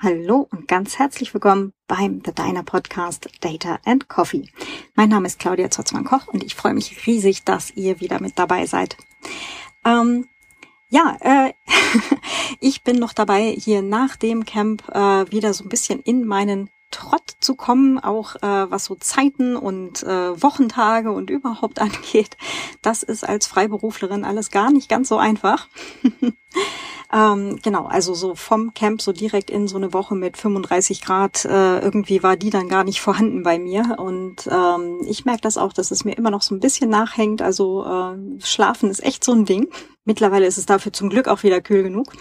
Hallo und ganz herzlich willkommen beim The Diner Podcast Data and Coffee. Mein Name ist Claudia Zotzmann-Koch und ich freue mich riesig, dass ihr wieder mit dabei seid. Ähm, ja, äh, ich bin noch dabei, hier nach dem Camp äh, wieder so ein bisschen in meinen Trott zu kommen, auch äh, was so Zeiten und äh, Wochentage und überhaupt angeht. Das ist als Freiberuflerin alles gar nicht ganz so einfach. Ähm, genau, also so vom Camp so direkt in so eine Woche mit 35 Grad, äh, irgendwie war die dann gar nicht vorhanden bei mir. Und ähm, ich merke das auch, dass es mir immer noch so ein bisschen nachhängt. Also äh, Schlafen ist echt so ein Ding. Mittlerweile ist es dafür zum Glück auch wieder kühl genug.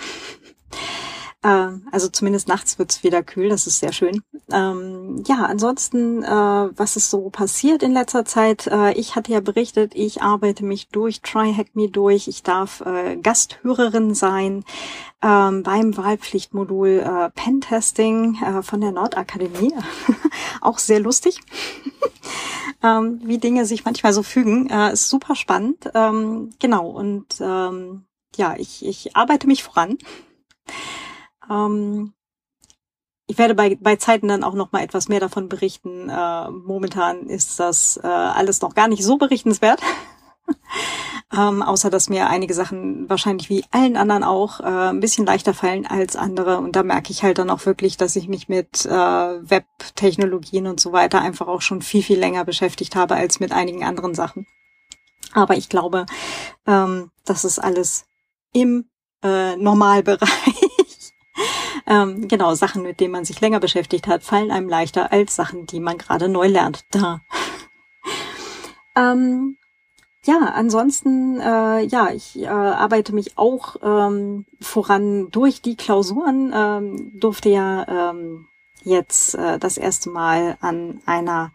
Äh, also zumindest nachts wird's wieder kühl, das ist sehr schön. Ähm, ja, ansonsten, äh, was ist so passiert in letzter Zeit? Äh, ich hatte ja berichtet, ich arbeite mich durch, Try Hack Me durch. Ich darf äh, Gasthörerin sein ähm, beim Wahlpflichtmodul äh, Pentesting äh, von der Nordakademie. Auch sehr lustig. ähm, wie Dinge sich manchmal so fügen. Äh, ist super spannend. Ähm, genau, und ähm, ja, ich, ich arbeite mich voran. Ähm, ich werde bei, bei Zeiten dann auch noch mal etwas mehr davon berichten. Äh, momentan ist das äh, alles noch gar nicht so berichtenswert. ähm, außer dass mir einige Sachen wahrscheinlich wie allen anderen auch äh, ein bisschen leichter fallen als andere. Und da merke ich halt dann auch wirklich, dass ich mich mit äh, Web-Technologien und so weiter einfach auch schon viel, viel länger beschäftigt habe als mit einigen anderen Sachen. Aber ich glaube, ähm, das ist alles im äh, Normalbereich. Ähm, genau, Sachen, mit denen man sich länger beschäftigt hat, fallen einem leichter als Sachen, die man gerade neu lernt. Da. ähm, ja, ansonsten, äh, ja, ich äh, arbeite mich auch ähm, voran durch die Klausuren, ähm, durfte ja ähm, jetzt äh, das erste Mal an einer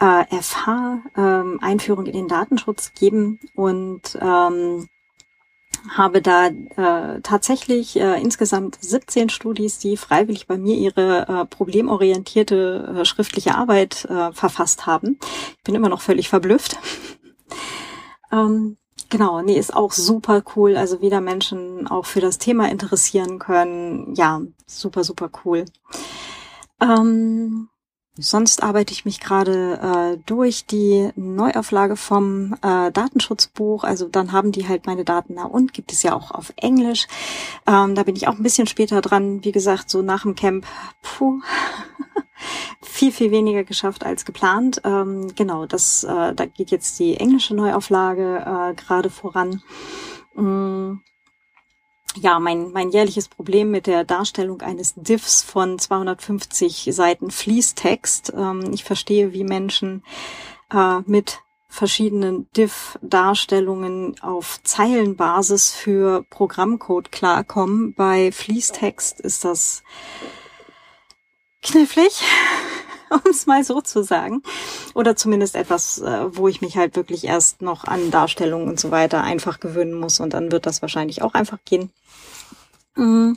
äh, FH ähm, Einführung in den Datenschutz geben und ähm, habe da äh, tatsächlich äh, insgesamt 17 Studis, die freiwillig bei mir ihre äh, problemorientierte äh, schriftliche Arbeit äh, verfasst haben. Ich bin immer noch völlig verblüfft. ähm, genau, nee, ist auch super cool. Also wieder Menschen auch für das Thema interessieren können. Ja, super, super cool. Ähm, Sonst arbeite ich mich gerade äh, durch die Neuauflage vom äh, Datenschutzbuch. Also dann haben die halt meine Daten da und gibt es ja auch auf Englisch. Ähm, da bin ich auch ein bisschen später dran. Wie gesagt, so nach dem Camp, puh, viel, viel weniger geschafft als geplant. Ähm, genau, das, äh, da geht jetzt die englische Neuauflage äh, gerade voran. Mm ja, mein, mein jährliches Problem mit der Darstellung eines Diffs von 250 Seiten Fließtext. Ähm, ich verstehe, wie Menschen äh, mit verschiedenen Diff-Darstellungen auf Zeilenbasis für Programmcode klarkommen. Bei Fließtext ist das knifflig. um es mal so zu sagen. Oder zumindest etwas, äh, wo ich mich halt wirklich erst noch an Darstellungen und so weiter einfach gewöhnen muss und dann wird das wahrscheinlich auch einfach gehen. Mm,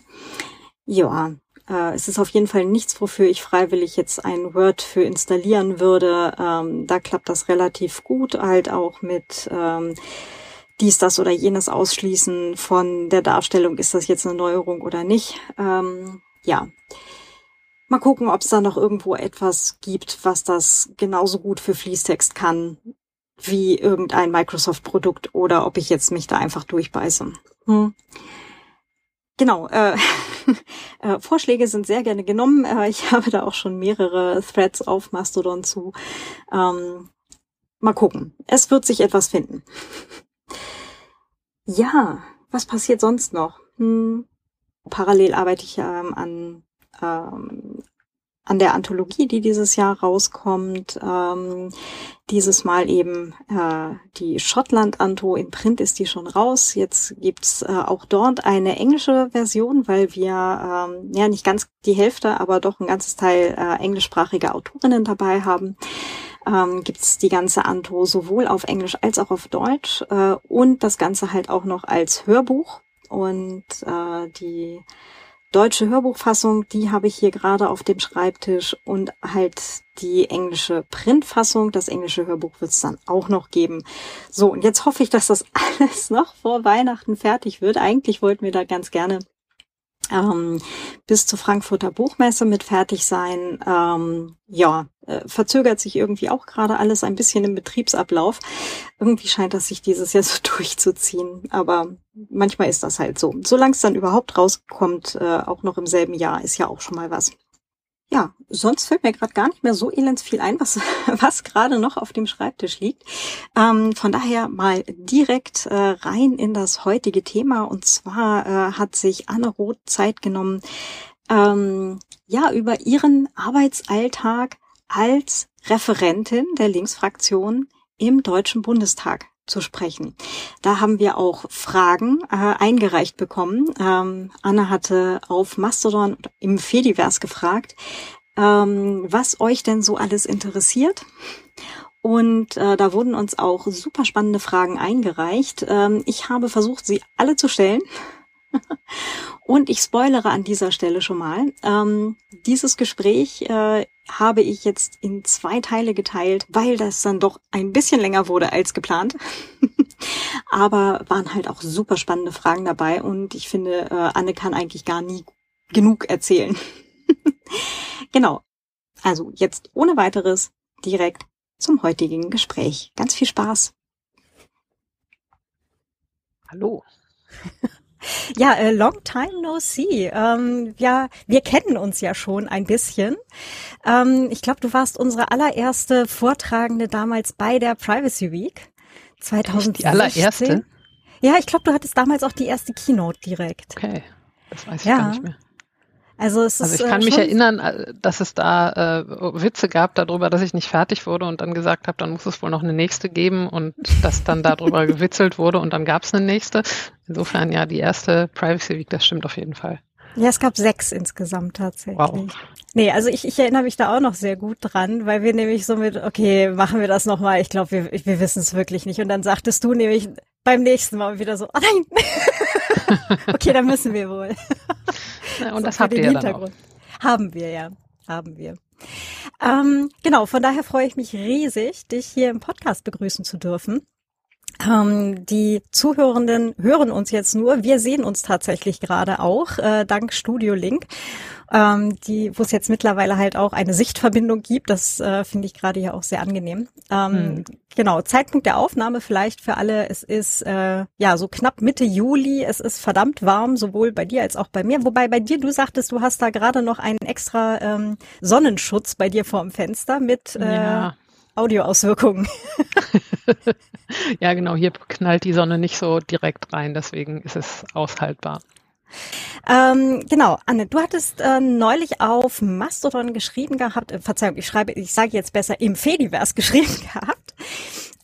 ja, äh, es ist auf jeden Fall nichts, wofür ich freiwillig jetzt ein Word für installieren würde. Ähm, da klappt das relativ gut, halt auch mit ähm, dies, das oder jenes ausschließen von der Darstellung, ist das jetzt eine Neuerung oder nicht. Ähm, ja, Mal gucken, ob es da noch irgendwo etwas gibt, was das genauso gut für Fließtext kann wie irgendein Microsoft-Produkt oder ob ich jetzt mich da einfach durchbeiße. Hm. Genau, äh, äh, Vorschläge sind sehr gerne genommen. Äh, ich habe da auch schon mehrere Threads auf Mastodon zu. Ähm, mal gucken. Es wird sich etwas finden. ja, was passiert sonst noch? Hm. Parallel arbeite ich ähm, an ähm, an der Anthologie, die dieses Jahr rauskommt. Ähm, dieses Mal eben äh, die Schottland-Anto. In Print ist die schon raus. Jetzt gibt's äh, auch dort eine englische Version, weil wir ähm, ja nicht ganz die Hälfte, aber doch ein ganzes Teil äh, englischsprachige Autorinnen dabei haben. Ähm, gibt's die ganze Anto sowohl auf Englisch als auch auf Deutsch äh, und das Ganze halt auch noch als Hörbuch. Und äh, die deutsche Hörbuchfassung, die habe ich hier gerade auf dem Schreibtisch und halt die englische Printfassung. Das englische Hörbuch wird es dann auch noch geben. So, und jetzt hoffe ich, dass das alles noch vor Weihnachten fertig wird. Eigentlich wollten wir da ganz gerne ähm, bis zur Frankfurter Buchmesse mit fertig sein. Ähm, ja, äh, verzögert sich irgendwie auch gerade alles ein bisschen im Betriebsablauf. Irgendwie scheint das sich dieses Jahr so durchzuziehen, aber manchmal ist das halt so. Solange es dann überhaupt rauskommt, äh, auch noch im selben Jahr, ist ja auch schon mal was. Ja, sonst fällt mir gerade gar nicht mehr so elends viel ein, was, was gerade noch auf dem Schreibtisch liegt. Ähm, von daher mal direkt äh, rein in das heutige Thema. Und zwar äh, hat sich Anne Roth Zeit genommen, ähm, ja, über ihren Arbeitsalltag als Referentin der Linksfraktion im Deutschen Bundestag zu sprechen. Da haben wir auch Fragen äh, eingereicht bekommen. Ähm, Anna hatte auf Mastodon im Fediverse gefragt, ähm, was euch denn so alles interessiert. Und äh, da wurden uns auch super spannende Fragen eingereicht. Ähm, ich habe versucht, sie alle zu stellen. Und ich spoilere an dieser Stelle schon mal. Ähm, dieses Gespräch äh, habe ich jetzt in zwei Teile geteilt, weil das dann doch ein bisschen länger wurde als geplant. Aber waren halt auch super spannende Fragen dabei und ich finde, äh, Anne kann eigentlich gar nie genug erzählen. genau. Also jetzt ohne weiteres direkt zum heutigen Gespräch. Ganz viel Spaß. Hallo. Ja, äh, long time no see. Ähm, ja, wir kennen uns ja schon ein bisschen. Ähm, ich glaube, du warst unsere allererste Vortragende damals bei der Privacy Week 2016. Die allererste? Ja, ich glaube, du hattest damals auch die erste Keynote direkt. Okay, das weiß ich ja. gar nicht mehr. Also, es also ist, ich kann äh, mich erinnern, äh, dass es da äh, Witze gab darüber, dass ich nicht fertig wurde und dann gesagt habe, dann muss es wohl noch eine nächste geben und dass dann darüber gewitzelt wurde und dann gab es eine nächste. Insofern ja, die erste Privacy Week, das stimmt auf jeden Fall. Ja, es gab sechs insgesamt tatsächlich. Wow. Nee, also ich, ich erinnere mich da auch noch sehr gut dran, weil wir nämlich so mit, okay, machen wir das nochmal, ich glaube, wir, wir wissen es wirklich nicht. Und dann sagtest du nämlich beim nächsten Mal wieder so, oh nein, okay, dann müssen wir wohl. Ja, und so das habt ihr ja dann auch. Haben wir ja, haben wir. Ähm, genau, von daher freue ich mich riesig, dich hier im Podcast begrüßen zu dürfen. Ähm, die Zuhörenden hören uns jetzt nur. Wir sehen uns tatsächlich gerade auch, äh, dank Studio Link, ähm, die, wo es jetzt mittlerweile halt auch eine Sichtverbindung gibt. Das äh, finde ich gerade ja auch sehr angenehm. Ähm, hm. Genau, Zeitpunkt der Aufnahme vielleicht für alle. Es ist äh, ja so knapp Mitte Juli. Es ist verdammt warm, sowohl bei dir als auch bei mir. Wobei bei dir, du sagtest, du hast da gerade noch einen extra ähm, Sonnenschutz bei dir vor dem Fenster mit äh, ja. Audioauswirkungen. ja, genau. Hier knallt die Sonne nicht so direkt rein, deswegen ist es aushaltbar. Ähm, genau, Anne, du hattest äh, neulich auf Mastodon geschrieben gehabt, äh, Verzeihung, ich schreibe, ich sage jetzt besser im Fediverse geschrieben gehabt,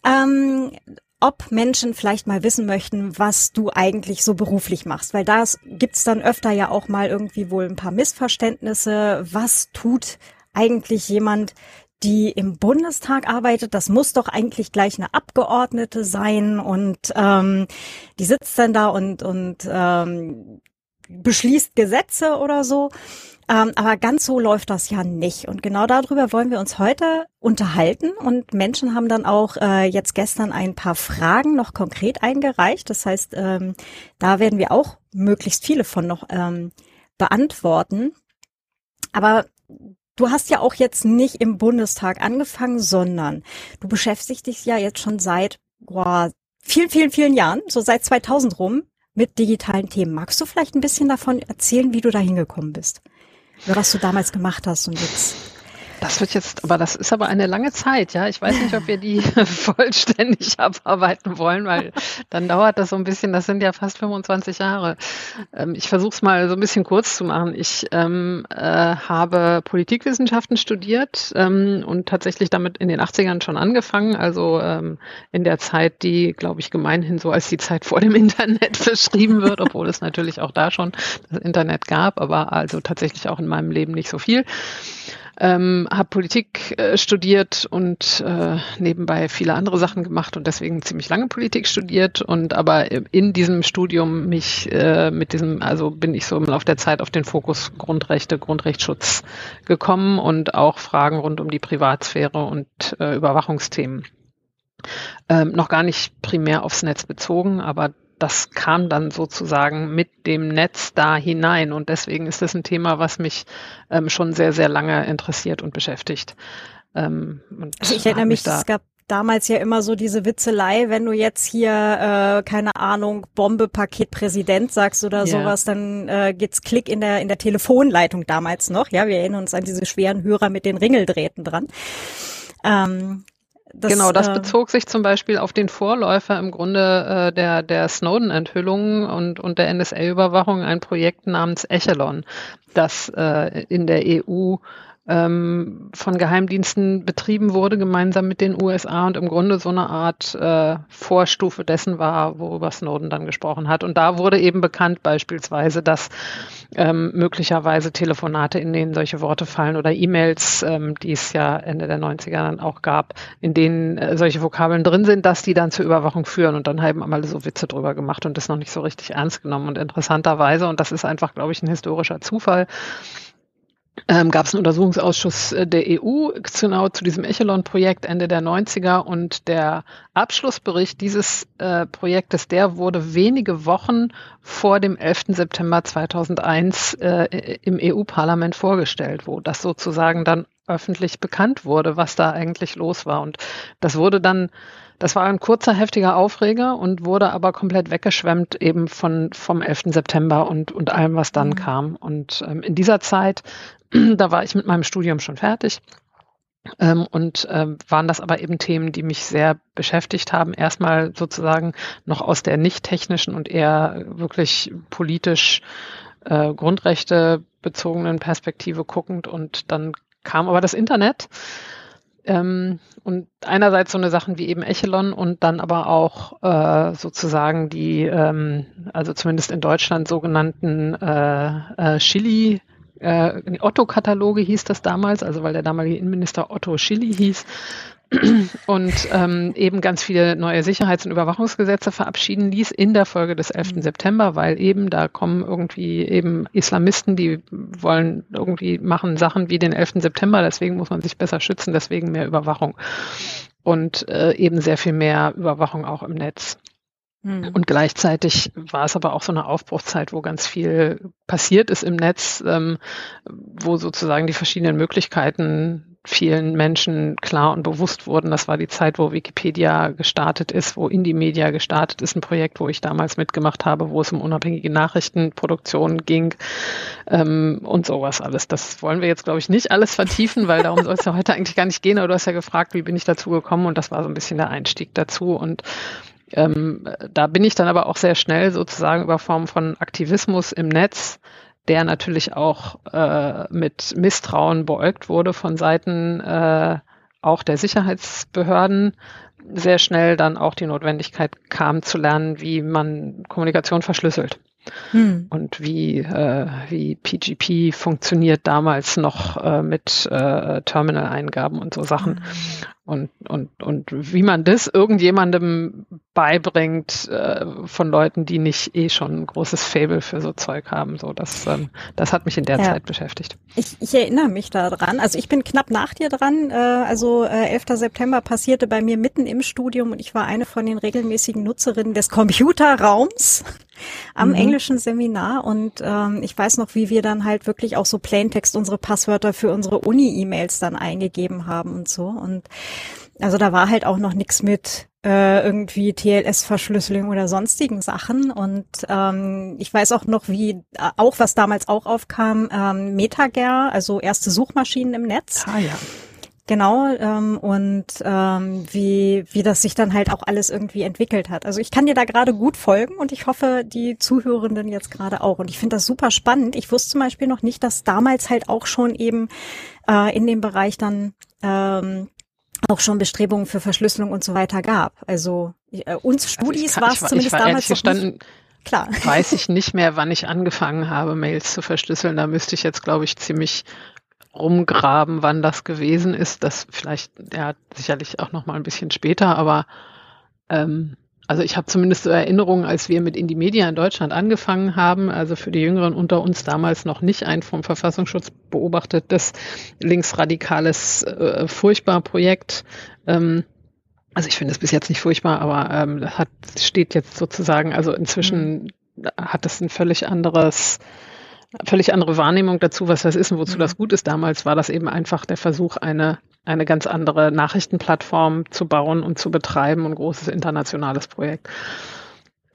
ähm, ob Menschen vielleicht mal wissen möchten, was du eigentlich so beruflich machst, weil da gibt's dann öfter ja auch mal irgendwie wohl ein paar Missverständnisse. Was tut eigentlich jemand, die im Bundestag arbeitet, das muss doch eigentlich gleich eine Abgeordnete sein und ähm, die sitzt dann da und und ähm, beschließt Gesetze oder so. Ähm, aber ganz so läuft das ja nicht. Und genau darüber wollen wir uns heute unterhalten. Und Menschen haben dann auch äh, jetzt gestern ein paar Fragen noch konkret eingereicht. Das heißt, ähm, da werden wir auch möglichst viele von noch ähm, beantworten. Aber Du hast ja auch jetzt nicht im Bundestag angefangen, sondern du beschäftigst dich ja jetzt schon seit boah, vielen, vielen, vielen Jahren, so seit 2000 rum, mit digitalen Themen. Magst du vielleicht ein bisschen davon erzählen, wie du da hingekommen bist? Was du damals gemacht hast und jetzt das wird jetzt, aber das ist aber eine lange Zeit, ja. Ich weiß nicht, ob wir die vollständig abarbeiten wollen, weil dann dauert das so ein bisschen, das sind ja fast 25 Jahre. Ähm, ich versuche es mal so ein bisschen kurz zu machen. Ich ähm, äh, habe Politikwissenschaften studiert ähm, und tatsächlich damit in den 80ern schon angefangen, also ähm, in der Zeit, die, glaube ich, gemeinhin so als die Zeit vor dem Internet beschrieben wird, obwohl es natürlich auch da schon das Internet gab, aber also tatsächlich auch in meinem Leben nicht so viel ähm, habe Politik äh, studiert und äh, nebenbei viele andere Sachen gemacht und deswegen ziemlich lange Politik studiert und aber in diesem Studium mich äh, mit diesem, also bin ich so im Laufe der Zeit auf den Fokus Grundrechte, Grundrechtsschutz gekommen und auch Fragen rund um die Privatsphäre und äh, Überwachungsthemen. Ähm, noch gar nicht primär aufs Netz bezogen, aber das kam dann sozusagen mit dem Netz da hinein. Und deswegen ist das ein Thema, was mich ähm, schon sehr, sehr lange interessiert und beschäftigt. Ähm, und also ich erinnere mich, es gab damals ja immer so diese Witzelei, wenn du jetzt hier, äh, keine Ahnung, Bombe, Paket, Präsident sagst oder yeah. sowas, dann äh, geht's Klick in der, in der Telefonleitung damals noch. Ja, wir erinnern uns an diese schweren Hörer mit den Ringeldrähten dran. Ähm, das, genau, das äh, bezog sich zum Beispiel auf den Vorläufer im Grunde äh, der, der Snowden-Enthüllungen und, und der NSA-Überwachung, ein Projekt namens Echelon, das äh, in der EU ähm, von Geheimdiensten betrieben wurde, gemeinsam mit den USA und im Grunde so eine Art äh, Vorstufe dessen war, worüber Snowden dann gesprochen hat. Und da wurde eben bekannt beispielsweise, dass ähm, möglicherweise Telefonate, in denen solche Worte fallen oder E-Mails, ähm, die es ja Ende der 90er dann auch gab, in denen äh, solche Vokabeln drin sind, dass die dann zur Überwachung führen. Und dann haben alle so Witze drüber gemacht und das noch nicht so richtig ernst genommen. Und interessanterweise, und das ist einfach, glaube ich, ein historischer Zufall, ähm, gab es einen Untersuchungsausschuss äh, der EU genau zu diesem Echelon-Projekt Ende der 90er und der Abschlussbericht dieses äh, Projektes, der wurde wenige Wochen vor dem 11. September 2001 äh, im EU-Parlament vorgestellt, wo das sozusagen dann öffentlich bekannt wurde, was da eigentlich los war. Und das wurde dann das war ein kurzer, heftiger Aufreger und wurde aber komplett weggeschwemmt eben von, vom 11. September und, und allem, was dann mhm. kam. Und ähm, in dieser Zeit da war ich mit meinem Studium schon fertig. Ähm, und ähm, waren das aber eben Themen, die mich sehr beschäftigt haben. Erstmal sozusagen noch aus der nicht technischen und eher wirklich politisch äh, Grundrechte bezogenen Perspektive guckend. Und dann kam aber das Internet. Ähm, und einerseits so eine Sachen wie eben Echelon und dann aber auch äh, sozusagen die, ähm, also zumindest in Deutschland sogenannten äh, äh, Chili äh, Otto-Kataloge hieß das damals, also weil der damalige Innenminister Otto Schilly hieß und ähm, eben ganz viele neue Sicherheits- und Überwachungsgesetze verabschieden ließ in der Folge des 11. Mhm. September, weil eben da kommen irgendwie eben Islamisten, die wollen irgendwie machen Sachen wie den 11. September, deswegen muss man sich besser schützen, deswegen mehr Überwachung und äh, eben sehr viel mehr Überwachung auch im Netz. Mhm. Und gleichzeitig war es aber auch so eine Aufbruchzeit, wo ganz viel passiert ist im Netz, ähm, wo sozusagen die verschiedenen Möglichkeiten vielen Menschen klar und bewusst wurden. Das war die Zeit, wo Wikipedia gestartet ist, wo Indie Media gestartet ist, ein Projekt, wo ich damals mitgemacht habe, wo es um unabhängige Nachrichtenproduktion ging ähm, und sowas alles. Das wollen wir jetzt, glaube ich, nicht alles vertiefen, weil darum soll es ja heute eigentlich gar nicht gehen. Aber du hast ja gefragt, wie bin ich dazu gekommen und das war so ein bisschen der Einstieg dazu. Und ähm, da bin ich dann aber auch sehr schnell sozusagen über Form von Aktivismus im Netz, der natürlich auch äh, mit Misstrauen beäugt wurde von Seiten äh, auch der Sicherheitsbehörden, sehr schnell dann auch die Notwendigkeit kam zu lernen, wie man Kommunikation verschlüsselt. Hm. Und wie, äh, wie PGP funktioniert damals noch äh, mit äh, Terminal-Eingaben und so Sachen. Und, und, und wie man das irgendjemandem beibringt äh, von Leuten, die nicht eh schon ein großes Fable für so Zeug haben. So, das, ähm, das hat mich in der ja. Zeit beschäftigt. Ich, ich erinnere mich daran. Also ich bin knapp nach dir dran. Äh, also äh, 11. September passierte bei mir mitten im Studium und ich war eine von den regelmäßigen Nutzerinnen des Computerraums am mhm. englischen Seminar und ähm, ich weiß noch, wie wir dann halt wirklich auch so Plaintext unsere Passwörter für unsere Uni-E-Mails dann eingegeben haben und so und also da war halt auch noch nichts mit äh, irgendwie TLS-Verschlüsselung oder sonstigen Sachen. Und ähm, ich weiß auch noch, wie äh, auch was damals auch aufkam, ähm, MetaGer, also erste Suchmaschinen im Netz. Ah ja. Genau, ähm, und ähm, wie, wie das sich dann halt auch alles irgendwie entwickelt hat. Also ich kann dir da gerade gut folgen und ich hoffe, die Zuhörenden jetzt gerade auch. Und ich finde das super spannend. Ich wusste zum Beispiel noch nicht, dass damals halt auch schon eben äh, in dem Bereich dann ähm, auch schon Bestrebungen für Verschlüsselung und so weiter gab. Also äh, uns also Studis also war es zumindest war damals nicht, klar. Weiß ich nicht mehr, wann ich angefangen habe, Mails zu verschlüsseln. Da müsste ich jetzt, glaube ich, ziemlich rumgraben, wann das gewesen ist. Das vielleicht, ja, sicherlich auch noch mal ein bisschen später, aber ähm, also ich habe zumindest so Erinnerungen, als wir mit Indie Media in Deutschland angefangen haben, also für die Jüngeren unter uns damals noch nicht ein vom Verfassungsschutz beobachtetes linksradikales, äh, furchtbar Projekt. Ähm, also ich finde es bis jetzt nicht furchtbar, aber ähm, hat, steht jetzt sozusagen, also inzwischen mhm. hat es ein völlig anderes, völlig andere Wahrnehmung dazu, was das ist und wozu mhm. das gut ist. Damals war das eben einfach der Versuch, eine, eine ganz andere Nachrichtenplattform zu bauen und zu betreiben und großes internationales Projekt.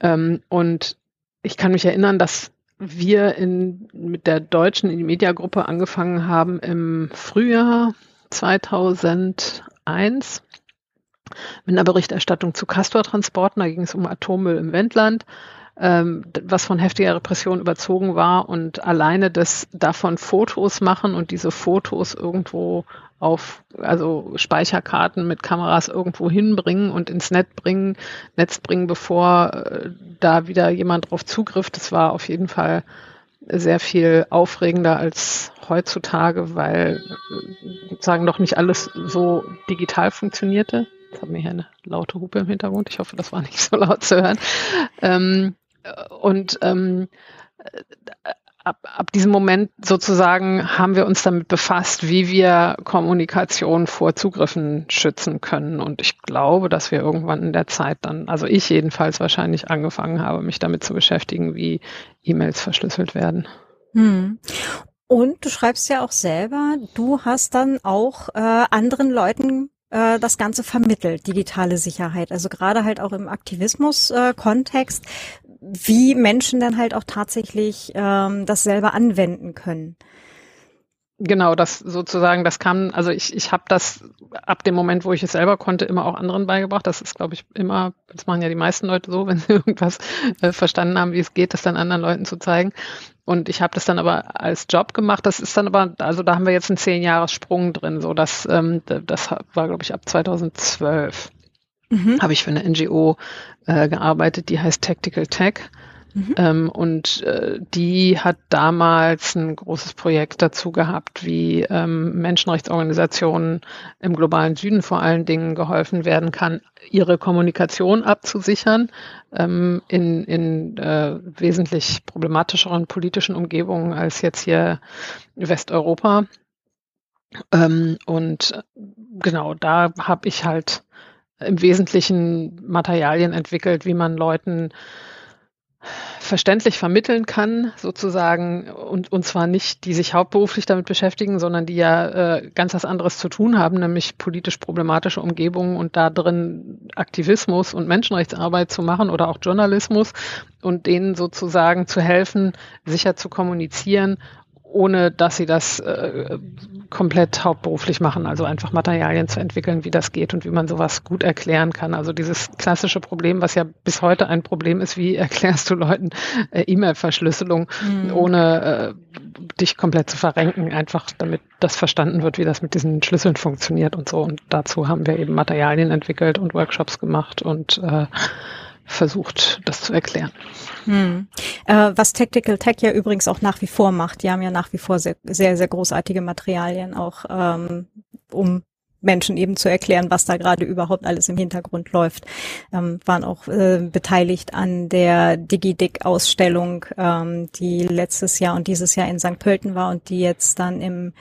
Ähm, und ich kann mich erinnern, dass wir in, mit der deutschen Media-Gruppe angefangen haben im Frühjahr 2001 mit einer Berichterstattung zu Castortransporten. Da ging es um Atommüll im Wendland, ähm, was von heftiger Repression überzogen war und alleine das davon Fotos machen und diese Fotos irgendwo auf also Speicherkarten mit Kameras irgendwo hinbringen und ins Netz bringen, Netz bringen, bevor äh, da wieder jemand drauf zugriff. Das war auf jeden Fall sehr viel aufregender als heutzutage, weil äh, sozusagen noch nicht alles so digital funktionierte. Jetzt haben wir hier eine laute Hupe im Hintergrund. Ich hoffe, das war nicht so laut zu hören. Ähm, und ähm, ab, ab diesem Moment sozusagen haben wir uns damit befasst, wie wir Kommunikation vor Zugriffen schützen können. Und ich glaube, dass wir irgendwann in der Zeit dann, also ich jedenfalls wahrscheinlich angefangen habe, mich damit zu beschäftigen, wie E-Mails verschlüsselt werden. Hm. Und du schreibst ja auch selber, du hast dann auch äh, anderen Leuten äh, das Ganze vermittelt, digitale Sicherheit. Also gerade halt auch im Aktivismus-Kontext, äh, wie Menschen dann halt auch tatsächlich ähm, das selber anwenden können. Genau, das sozusagen, das kam, also ich, ich habe das ab dem Moment, wo ich es selber konnte, immer auch anderen beigebracht. Das ist, glaube ich, immer, das machen ja die meisten Leute so, wenn sie irgendwas äh, verstanden haben, wie es geht, das dann anderen Leuten zu zeigen. Und ich habe das dann aber als Job gemacht. Das ist dann aber, also da haben wir jetzt einen zehn Jahres Sprung drin. So, das, ähm, das war, glaube ich, ab 2012 mhm. habe ich für eine NGO äh, gearbeitet, die heißt Tactical Tech. Mhm. Ähm, und äh, die hat damals ein großes Projekt dazu gehabt, wie ähm, Menschenrechtsorganisationen im globalen Süden vor allen Dingen geholfen werden kann, ihre Kommunikation abzusichern ähm, in, in äh, wesentlich problematischeren politischen Umgebungen als jetzt hier Westeuropa. Ähm, und genau, da habe ich halt im Wesentlichen Materialien entwickelt, wie man Leuten verständlich vermitteln kann, sozusagen, und, und zwar nicht, die sich hauptberuflich damit beschäftigen, sondern die ja äh, ganz was anderes zu tun haben, nämlich politisch problematische Umgebungen und da drin Aktivismus und Menschenrechtsarbeit zu machen oder auch Journalismus und denen sozusagen zu helfen, sicher zu kommunizieren ohne dass sie das äh, komplett hauptberuflich machen, also einfach Materialien zu entwickeln, wie das geht und wie man sowas gut erklären kann. Also dieses klassische Problem, was ja bis heute ein Problem ist, wie erklärst du Leuten äh, E-Mail-Verschlüsselung, mhm. ohne äh, dich komplett zu verrenken, einfach damit das verstanden wird, wie das mit diesen Schlüsseln funktioniert und so. Und dazu haben wir eben Materialien entwickelt und Workshops gemacht und äh, versucht, das zu erklären. Hm. Äh, was Tactical Tech ja übrigens auch nach wie vor macht. Die haben ja nach wie vor sehr, sehr, sehr großartige Materialien auch, ähm, um Menschen eben zu erklären, was da gerade überhaupt alles im Hintergrund läuft. Ähm, waren auch äh, beteiligt an der DigiDick-Ausstellung, ähm, die letztes Jahr und dieses Jahr in St. Pölten war und die jetzt dann im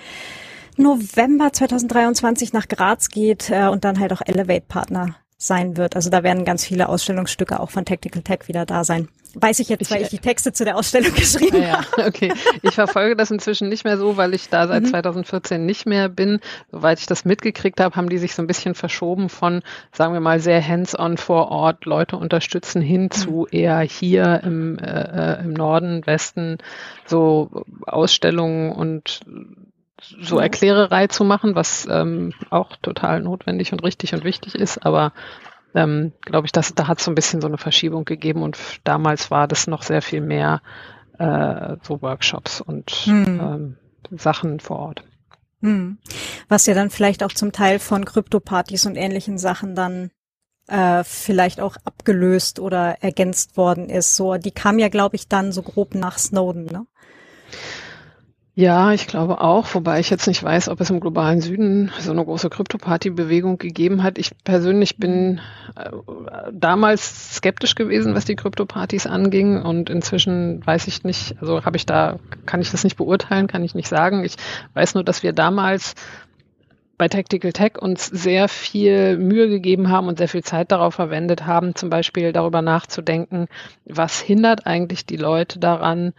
November 2023 nach Graz geht äh, und dann halt auch Elevate-Partner sein wird. Also da werden ganz viele Ausstellungsstücke auch von Tactical Tech wieder da sein. Weiß ich jetzt, weil ich die Texte zu der Ausstellung geschrieben ah, ja, habe. Okay, ich verfolge das inzwischen nicht mehr so, weil ich da seit mhm. 2014 nicht mehr bin. Soweit ich das mitgekriegt habe, haben die sich so ein bisschen verschoben von, sagen wir mal, sehr hands-on vor Ort Leute unterstützen hin mhm. zu eher hier im, äh, äh, im Norden, Westen so Ausstellungen und so Erklärerei zu machen, was ähm, auch total notwendig und richtig und wichtig ist, aber ähm, glaube ich, dass da hat es so ein bisschen so eine Verschiebung gegeben und damals war das noch sehr viel mehr äh, so Workshops und hm. ähm, Sachen vor Ort. Hm. Was ja dann vielleicht auch zum Teil von Krypto-Partys und ähnlichen Sachen dann äh, vielleicht auch abgelöst oder ergänzt worden ist. So, die kam ja, glaube ich, dann so grob nach Snowden, ne? Ja, ich glaube auch, wobei ich jetzt nicht weiß, ob es im globalen Süden so eine große Krypto-Party-Bewegung gegeben hat. Ich persönlich bin äh, damals skeptisch gewesen, was die Krypto-Partys anging und inzwischen weiß ich nicht, also habe ich da, kann ich das nicht beurteilen, kann ich nicht sagen. Ich weiß nur, dass wir damals bei Tactical Tech uns sehr viel Mühe gegeben haben und sehr viel Zeit darauf verwendet haben, zum Beispiel darüber nachzudenken, was hindert eigentlich die Leute daran,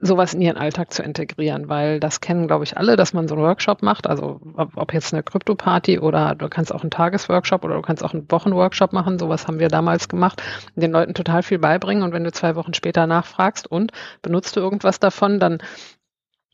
sowas in ihren Alltag zu integrieren, weil das kennen, glaube ich, alle, dass man so einen Workshop macht, also ob, ob jetzt eine Krypto-Party oder du kannst auch einen Tagesworkshop oder du kannst auch einen Wochenworkshop machen, sowas haben wir damals gemacht, den Leuten total viel beibringen und wenn du zwei Wochen später nachfragst und benutzt du irgendwas davon, dann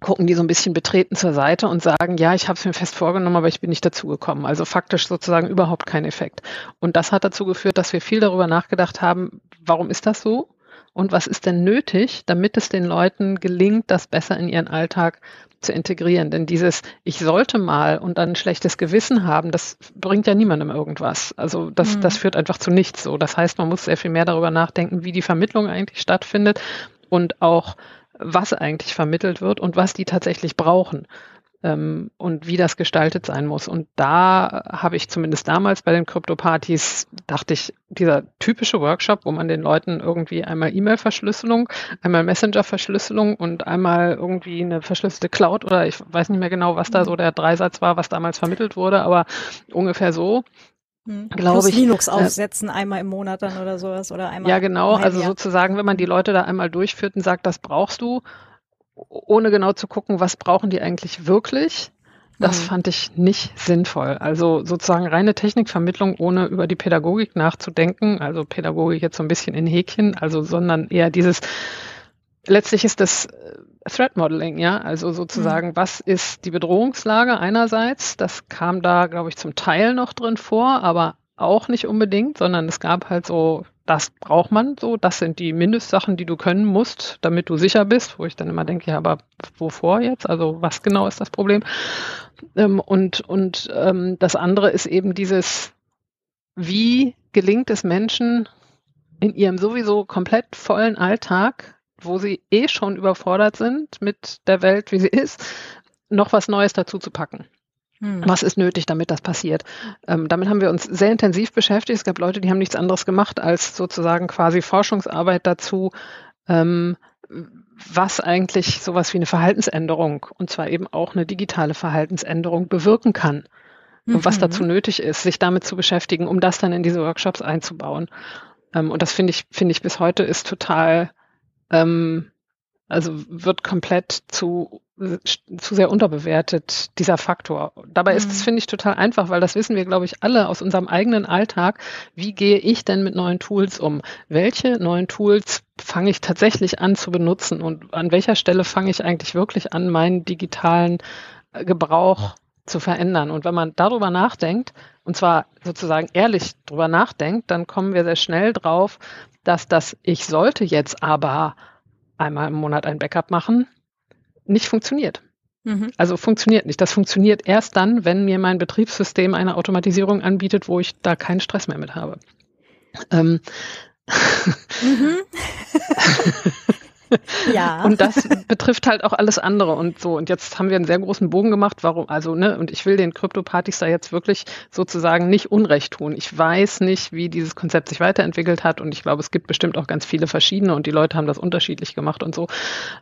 gucken die so ein bisschen betreten zur Seite und sagen, ja, ich habe es mir fest vorgenommen, aber ich bin nicht dazugekommen. Also faktisch sozusagen überhaupt kein Effekt. Und das hat dazu geführt, dass wir viel darüber nachgedacht haben, warum ist das so? Und was ist denn nötig, damit es den Leuten gelingt, das besser in ihren Alltag zu integrieren? Denn dieses Ich sollte mal und dann ein schlechtes Gewissen haben, das bringt ja niemandem irgendwas. Also das, mhm. das führt einfach zu nichts so. Das heißt, man muss sehr viel mehr darüber nachdenken, wie die Vermittlung eigentlich stattfindet und auch was eigentlich vermittelt wird und was die tatsächlich brauchen ähm, und wie das gestaltet sein muss. Und da habe ich zumindest damals bei den Krypto-Partys, dachte ich, dieser typische Workshop, wo man den Leuten irgendwie einmal E-Mail-Verschlüsselung, einmal Messenger-Verschlüsselung und einmal irgendwie eine verschlüsselte Cloud oder ich weiß nicht mehr genau, was da so der Dreisatz war, was damals vermittelt wurde, aber ungefähr so hm. glaube ich. Linux äh, aufsetzen, äh, einmal im Monat dann oder sowas oder einmal. Ja, genau. Also sozusagen, wenn man die Leute da einmal durchführt und sagt, das brauchst du, ohne genau zu gucken, was brauchen die eigentlich wirklich, das mhm. fand ich nicht sinnvoll. Also sozusagen reine Technikvermittlung, ohne über die Pädagogik nachzudenken. Also Pädagogik jetzt so ein bisschen in Häkchen, also sondern eher dieses, letztlich ist das äh, Threat Modeling, ja, also sozusagen, mhm. was ist die Bedrohungslage einerseits? Das kam da, glaube ich, zum Teil noch drin vor, aber auch nicht unbedingt, sondern es gab halt so, das braucht man so, das sind die Mindestsachen, die du können musst, damit du sicher bist, wo ich dann immer denke, ja, aber wovor jetzt? Also was genau ist das Problem? Ähm, und und ähm, das andere ist eben dieses, wie gelingt es Menschen in ihrem sowieso komplett vollen Alltag wo sie eh schon überfordert sind mit der Welt, wie sie ist, noch was Neues dazu zu packen. Hm. Was ist nötig, damit das passiert? Ähm, damit haben wir uns sehr intensiv beschäftigt. Es gab Leute, die haben nichts anderes gemacht, als sozusagen quasi Forschungsarbeit dazu, ähm, was eigentlich sowas wie eine Verhaltensänderung, und zwar eben auch eine digitale Verhaltensänderung bewirken kann. Und was mhm. dazu nötig ist, sich damit zu beschäftigen, um das dann in diese Workshops einzubauen. Ähm, und das finde ich, finde ich bis heute ist total ähm, also wird komplett zu, zu sehr unterbewertet, dieser Faktor. Dabei mhm. ist es, finde ich, total einfach, weil das wissen wir, glaube ich, alle aus unserem eigenen Alltag. Wie gehe ich denn mit neuen Tools um? Welche neuen Tools fange ich tatsächlich an zu benutzen und an welcher Stelle fange ich eigentlich wirklich an, meinen digitalen äh, Gebrauch zu verändern? Und wenn man darüber nachdenkt, und zwar sozusagen ehrlich darüber nachdenkt, dann kommen wir sehr schnell drauf, dass das Ich sollte jetzt aber einmal im Monat ein Backup machen, nicht funktioniert. Mhm. Also funktioniert nicht. Das funktioniert erst dann, wenn mir mein Betriebssystem eine Automatisierung anbietet, wo ich da keinen Stress mehr mit habe. Ähm. Mhm. Ja. Und das betrifft halt auch alles andere und so. Und jetzt haben wir einen sehr großen Bogen gemacht, warum, also, ne, und ich will den Krypto-Partys da jetzt wirklich sozusagen nicht Unrecht tun. Ich weiß nicht, wie dieses Konzept sich weiterentwickelt hat und ich glaube, es gibt bestimmt auch ganz viele verschiedene und die Leute haben das unterschiedlich gemacht und so.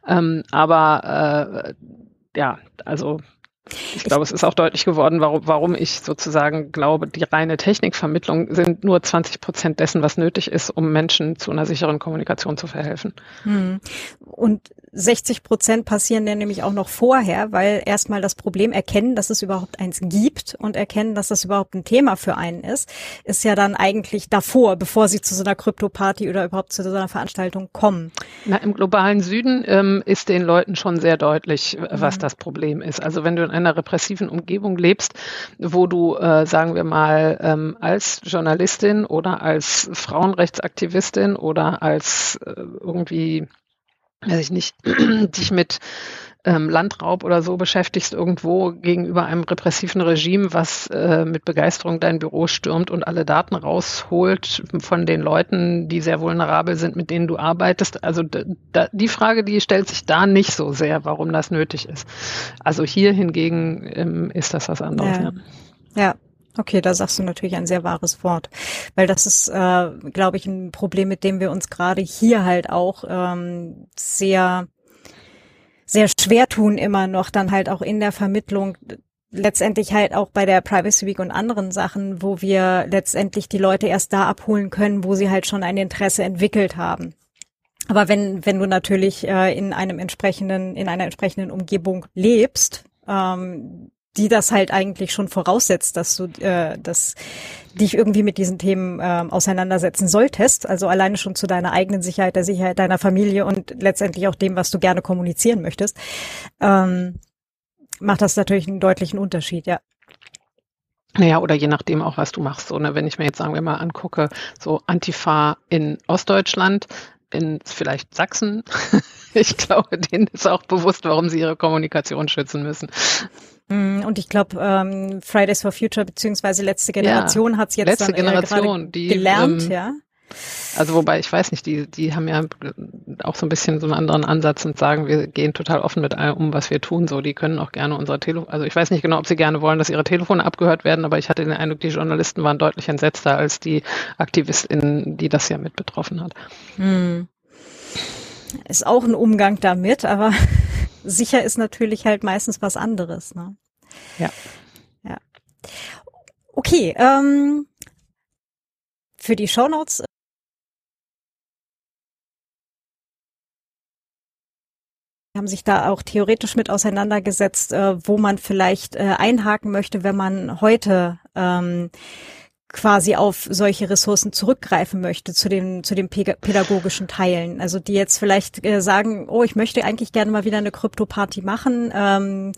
Ähm, aber äh, ja, also ich glaube, es ist auch deutlich geworden, warum, warum ich sozusagen glaube, die reine Technikvermittlung sind nur 20 Prozent dessen, was nötig ist, um Menschen zu einer sicheren Kommunikation zu verhelfen. Hm. Und 60 Prozent passieren dann nämlich auch noch vorher, weil erstmal das Problem erkennen, dass es überhaupt eins gibt und erkennen, dass das überhaupt ein Thema für einen ist, ist ja dann eigentlich davor, bevor sie zu so einer Krypto-Party oder überhaupt zu so einer Veranstaltung kommen. Na, im globalen Süden ähm, ist den Leuten schon sehr deutlich, was mhm. das Problem ist. Also wenn du in einer repressiven Umgebung lebst, wo du, äh, sagen wir mal, ähm, als Journalistin oder als Frauenrechtsaktivistin oder als äh, irgendwie weiß ich nicht, dich mit ähm, Landraub oder so beschäftigst irgendwo gegenüber einem repressiven Regime, was äh, mit Begeisterung dein Büro stürmt und alle Daten rausholt von den Leuten, die sehr vulnerabel sind, mit denen du arbeitest. Also da, die Frage, die stellt sich da nicht so sehr, warum das nötig ist. Also hier hingegen ähm, ist das was anderes. Ja. ja. ja. Okay, da sagst du natürlich ein sehr wahres Wort, weil das ist, äh, glaube ich, ein Problem, mit dem wir uns gerade hier halt auch ähm, sehr, sehr schwer tun immer noch, dann halt auch in der Vermittlung letztendlich halt auch bei der Privacy Week und anderen Sachen, wo wir letztendlich die Leute erst da abholen können, wo sie halt schon ein Interesse entwickelt haben. Aber wenn, wenn du natürlich äh, in einem entsprechenden, in einer entsprechenden Umgebung lebst, ähm, die das halt eigentlich schon voraussetzt, dass du äh, dass dich irgendwie mit diesen Themen äh, auseinandersetzen solltest. Also alleine schon zu deiner eigenen Sicherheit, der Sicherheit deiner Familie und letztendlich auch dem, was du gerne kommunizieren möchtest, ähm, macht das natürlich einen deutlichen Unterschied, ja. Naja, oder je nachdem auch, was du machst. So, ne, wenn ich mir jetzt, sagen wir mal, angucke, so Antifa in Ostdeutschland, in vielleicht Sachsen, ich glaube, denen ist auch bewusst, warum sie ihre Kommunikation schützen müssen. Mm, und ich glaube, ähm, Fridays for Future beziehungsweise letzte Generation ja, hat es jetzt letzte dann, Generation, die, gelernt, ähm, ja. Also wobei ich weiß nicht, die, die haben ja auch so ein bisschen so einen anderen Ansatz und sagen, wir gehen total offen mit allem um, was wir tun. So, die können auch gerne unser Telefon, also ich weiß nicht genau, ob sie gerne wollen, dass ihre Telefone abgehört werden, aber ich hatte den Eindruck, die Journalisten waren deutlich entsetzter als die AktivistInnen, die das ja mit betroffen hat. Hm. Ist auch ein Umgang damit, aber sicher ist natürlich halt meistens was anderes. Ne? Ja. Ja. Okay, ähm, für die Shownotes haben sich da auch theoretisch mit auseinandergesetzt, äh, wo man vielleicht äh, einhaken möchte, wenn man heute ähm, quasi auf solche Ressourcen zurückgreifen möchte zu den zu den pädagogischen Teilen. Also die jetzt vielleicht äh, sagen, oh, ich möchte eigentlich gerne mal wieder eine Krypto-Party machen, ähm,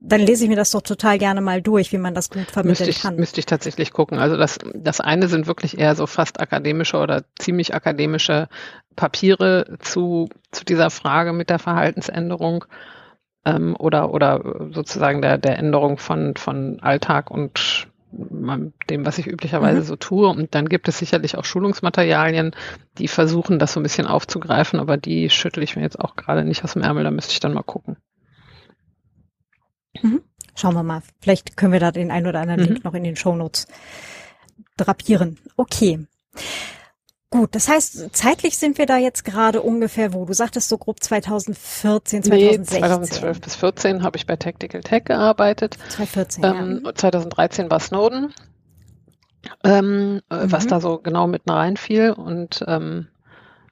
dann lese ich mir das doch total gerne mal durch, wie man das gut vermitteln müsste ich, kann. Müsste ich tatsächlich gucken. Also das das eine sind wirklich eher so fast akademische oder ziemlich akademische Papiere zu zu dieser Frage mit der Verhaltensänderung ähm, oder oder sozusagen der der Änderung von von Alltag und dem, was ich üblicherweise mhm. so tue. Und dann gibt es sicherlich auch Schulungsmaterialien, die versuchen, das so ein bisschen aufzugreifen, aber die schüttle ich mir jetzt auch gerade nicht aus dem Ärmel, da müsste ich dann mal gucken. Mhm. Schauen wir mal. Vielleicht können wir da den ein oder anderen mhm. Link noch in den Show Notes drapieren. Okay. Gut, das heißt, zeitlich sind wir da jetzt gerade ungefähr wo? Du sagtest so grob 2014, 2016. Nee, 2012 bis 2014 habe ich bei Tactical Tech gearbeitet. 2014, ähm, ja. 2013 war Snowden, ähm, äh, mhm. was da so genau mitten reinfiel. Und ähm,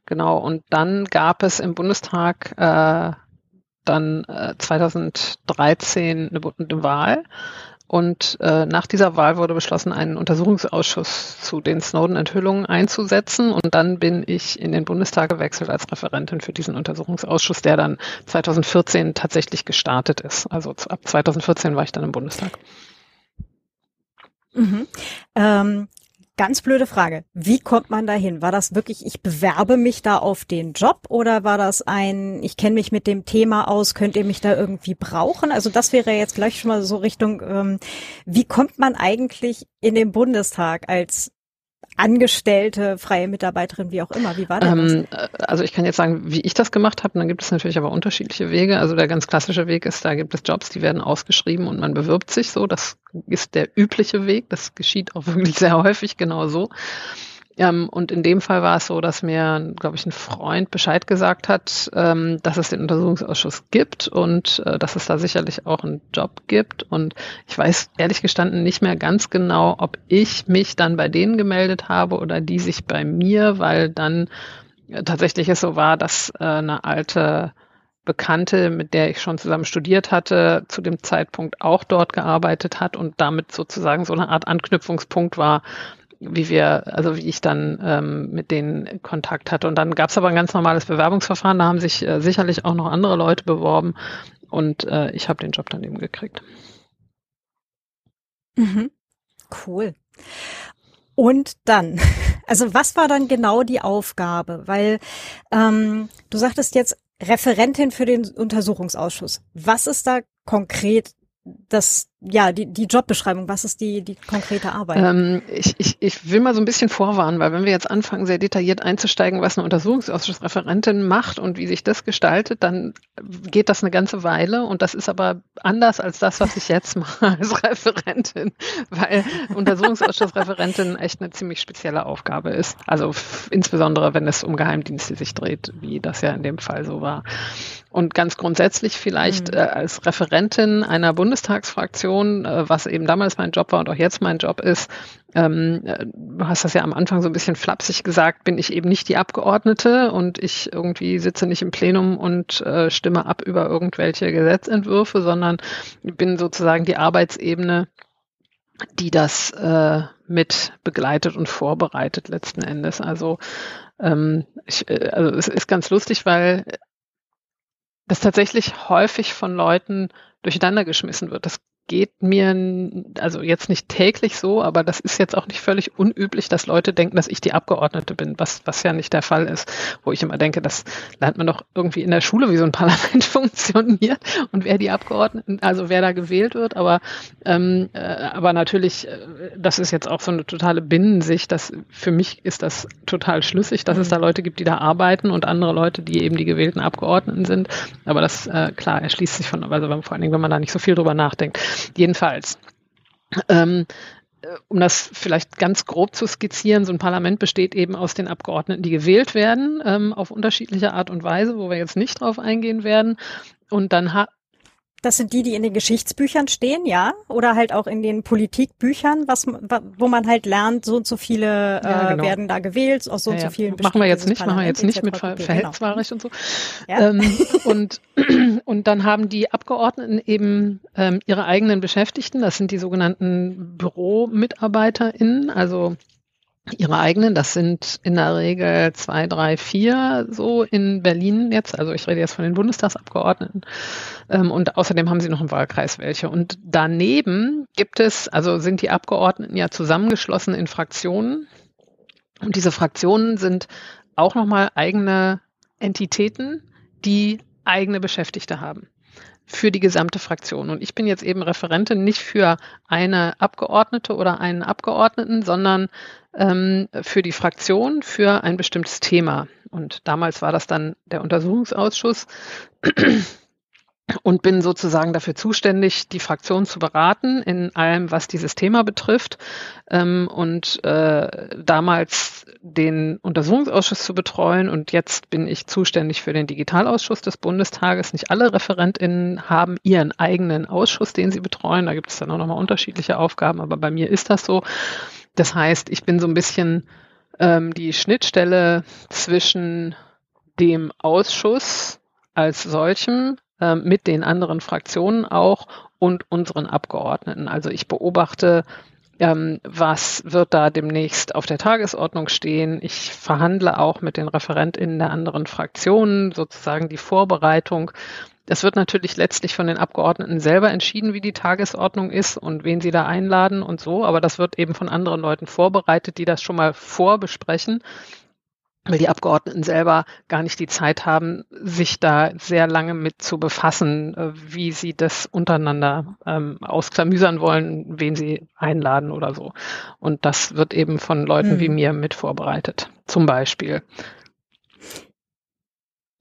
genau, und dann gab es im Bundestag äh, dann äh, 2013 eine, eine Wahl und äh, nach dieser Wahl wurde beschlossen, einen Untersuchungsausschuss zu den Snowden-Enthüllungen einzusetzen. Und dann bin ich in den Bundestag gewechselt als Referentin für diesen Untersuchungsausschuss, der dann 2014 tatsächlich gestartet ist. Also ab 2014 war ich dann im Bundestag. Mhm. Ähm, Ganz blöde Frage. Wie kommt man da hin? War das wirklich, ich bewerbe mich da auf den Job oder war das ein, ich kenne mich mit dem Thema aus, könnt ihr mich da irgendwie brauchen? Also das wäre jetzt gleich schon mal so Richtung, ähm, wie kommt man eigentlich in den Bundestag als Angestellte, freie Mitarbeiterin, wie auch immer. Wie war ähm, das? Also ich kann jetzt sagen, wie ich das gemacht habe. Und dann gibt es natürlich aber unterschiedliche Wege. Also der ganz klassische Weg ist, da gibt es Jobs, die werden ausgeschrieben und man bewirbt sich so. Das ist der übliche Weg. Das geschieht auch wirklich sehr häufig genau so. Ähm, und in dem Fall war es so, dass mir, glaube ich, ein Freund Bescheid gesagt hat, ähm, dass es den Untersuchungsausschuss gibt und äh, dass es da sicherlich auch einen Job gibt. Und ich weiß ehrlich gestanden nicht mehr ganz genau, ob ich mich dann bei denen gemeldet habe oder die sich bei mir, weil dann äh, tatsächlich es so war, dass äh, eine alte Bekannte, mit der ich schon zusammen studiert hatte, zu dem Zeitpunkt auch dort gearbeitet hat und damit sozusagen so eine Art Anknüpfungspunkt war, wie wir, also wie ich dann ähm, mit denen Kontakt hatte. Und dann gab es aber ein ganz normales Bewerbungsverfahren, da haben sich äh, sicherlich auch noch andere Leute beworben und äh, ich habe den Job dann eben gekriegt. Mhm. Cool. Und dann, also was war dann genau die Aufgabe? Weil ähm, du sagtest jetzt Referentin für den Untersuchungsausschuss. Was ist da konkret das, ja, die, die Jobbeschreibung, was ist die, die konkrete Arbeit? Ähm, ich, ich, ich will mal so ein bisschen vorwarnen, weil wenn wir jetzt anfangen, sehr detailliert einzusteigen, was eine Untersuchungsausschussreferentin macht und wie sich das gestaltet, dann geht das eine ganze Weile und das ist aber anders als das, was ich jetzt mache als Referentin, weil Untersuchungsausschussreferentin echt eine ziemlich spezielle Aufgabe ist. Also insbesondere, wenn es um Geheimdienste sich dreht, wie das ja in dem Fall so war. Und ganz grundsätzlich vielleicht mhm. äh, als Referentin einer Bundestagsfraktion, äh, was eben damals mein Job war und auch jetzt mein Job ist, ähm, äh, du hast das ja am Anfang so ein bisschen flapsig gesagt, bin ich eben nicht die Abgeordnete und ich irgendwie sitze nicht im Plenum und äh, stimme ab über irgendwelche Gesetzentwürfe, sondern bin sozusagen die Arbeitsebene, die das äh, mit begleitet und vorbereitet letzten Endes. Also, ähm, ich, äh, also es ist ganz lustig, weil das tatsächlich häufig von Leuten durcheinander geschmissen wird. Das geht mir, also jetzt nicht täglich so, aber das ist jetzt auch nicht völlig unüblich, dass Leute denken, dass ich die Abgeordnete bin, was, was ja nicht der Fall ist. Wo ich immer denke, das lernt man doch irgendwie in der Schule, wie so ein Parlament funktioniert und wer die Abgeordneten, also wer da gewählt wird. Aber, ähm, äh, aber natürlich, äh, das ist jetzt auch so eine totale Binnensicht. dass für mich ist das total schlüssig, dass es da Leute gibt, die da arbeiten und andere Leute, die eben die gewählten Abgeordneten sind. Aber das, äh, klar, erschließt sich von, also vor allen Dingen, wenn man da nicht so viel drüber nachdenkt. Jedenfalls. Ähm, äh, um das vielleicht ganz grob zu skizzieren, so ein Parlament besteht eben aus den Abgeordneten, die gewählt werden, ähm, auf unterschiedliche Art und Weise, wo wir jetzt nicht drauf eingehen werden. Und dann das sind die, die in den Geschichtsbüchern stehen, ja? Oder halt auch in den Politikbüchern, was, wo man halt lernt, so und so viele äh, ja, genau. werden da gewählt, aus so und ja, so vielen Machen wir jetzt nicht, machen wir jetzt nicht mit Ver Verhältniswahlrecht genau. und so. Ja. Ähm, und, und dann haben die Abgeordneten eben ähm, ihre eigenen Beschäftigten, das sind die sogenannten BüromitarbeiterInnen, also ihre eigenen. Das sind in der Regel zwei, drei, vier so in Berlin jetzt. Also ich rede jetzt von den Bundestagsabgeordneten. Ähm, und außerdem haben sie noch im Wahlkreis welche. Und daneben gibt es, also sind die Abgeordneten ja zusammengeschlossen in Fraktionen. Und diese Fraktionen sind auch nochmal eigene Entitäten, die eigene Beschäftigte haben für die gesamte Fraktion. Und ich bin jetzt eben Referentin nicht für eine Abgeordnete oder einen Abgeordneten, sondern ähm, für die Fraktion für ein bestimmtes Thema. Und damals war das dann der Untersuchungsausschuss und bin sozusagen dafür zuständig, die Fraktion zu beraten in allem, was dieses Thema betrifft ähm, und äh, damals den Untersuchungsausschuss zu betreuen und jetzt bin ich zuständig für den Digitalausschuss des Bundestages. Nicht alle Referentinnen haben ihren eigenen Ausschuss, den sie betreuen. Da gibt es dann auch nochmal unterschiedliche Aufgaben, aber bei mir ist das so. Das heißt, ich bin so ein bisschen ähm, die Schnittstelle zwischen dem Ausschuss als solchem äh, mit den anderen Fraktionen auch und unseren Abgeordneten. Also ich beobachte, ähm, was wird da demnächst auf der Tagesordnung stehen. Ich verhandle auch mit den ReferentInnen der anderen Fraktionen sozusagen die Vorbereitung. Das wird natürlich letztlich von den Abgeordneten selber entschieden, wie die Tagesordnung ist und wen sie da einladen und so. Aber das wird eben von anderen Leuten vorbereitet, die das schon mal vorbesprechen weil die Abgeordneten selber gar nicht die Zeit haben, sich da sehr lange mit zu befassen, äh, wie sie das untereinander ähm, ausklamüsern wollen, wen sie einladen oder so. Und das wird eben von Leuten mhm. wie mir mit vorbereitet, zum Beispiel.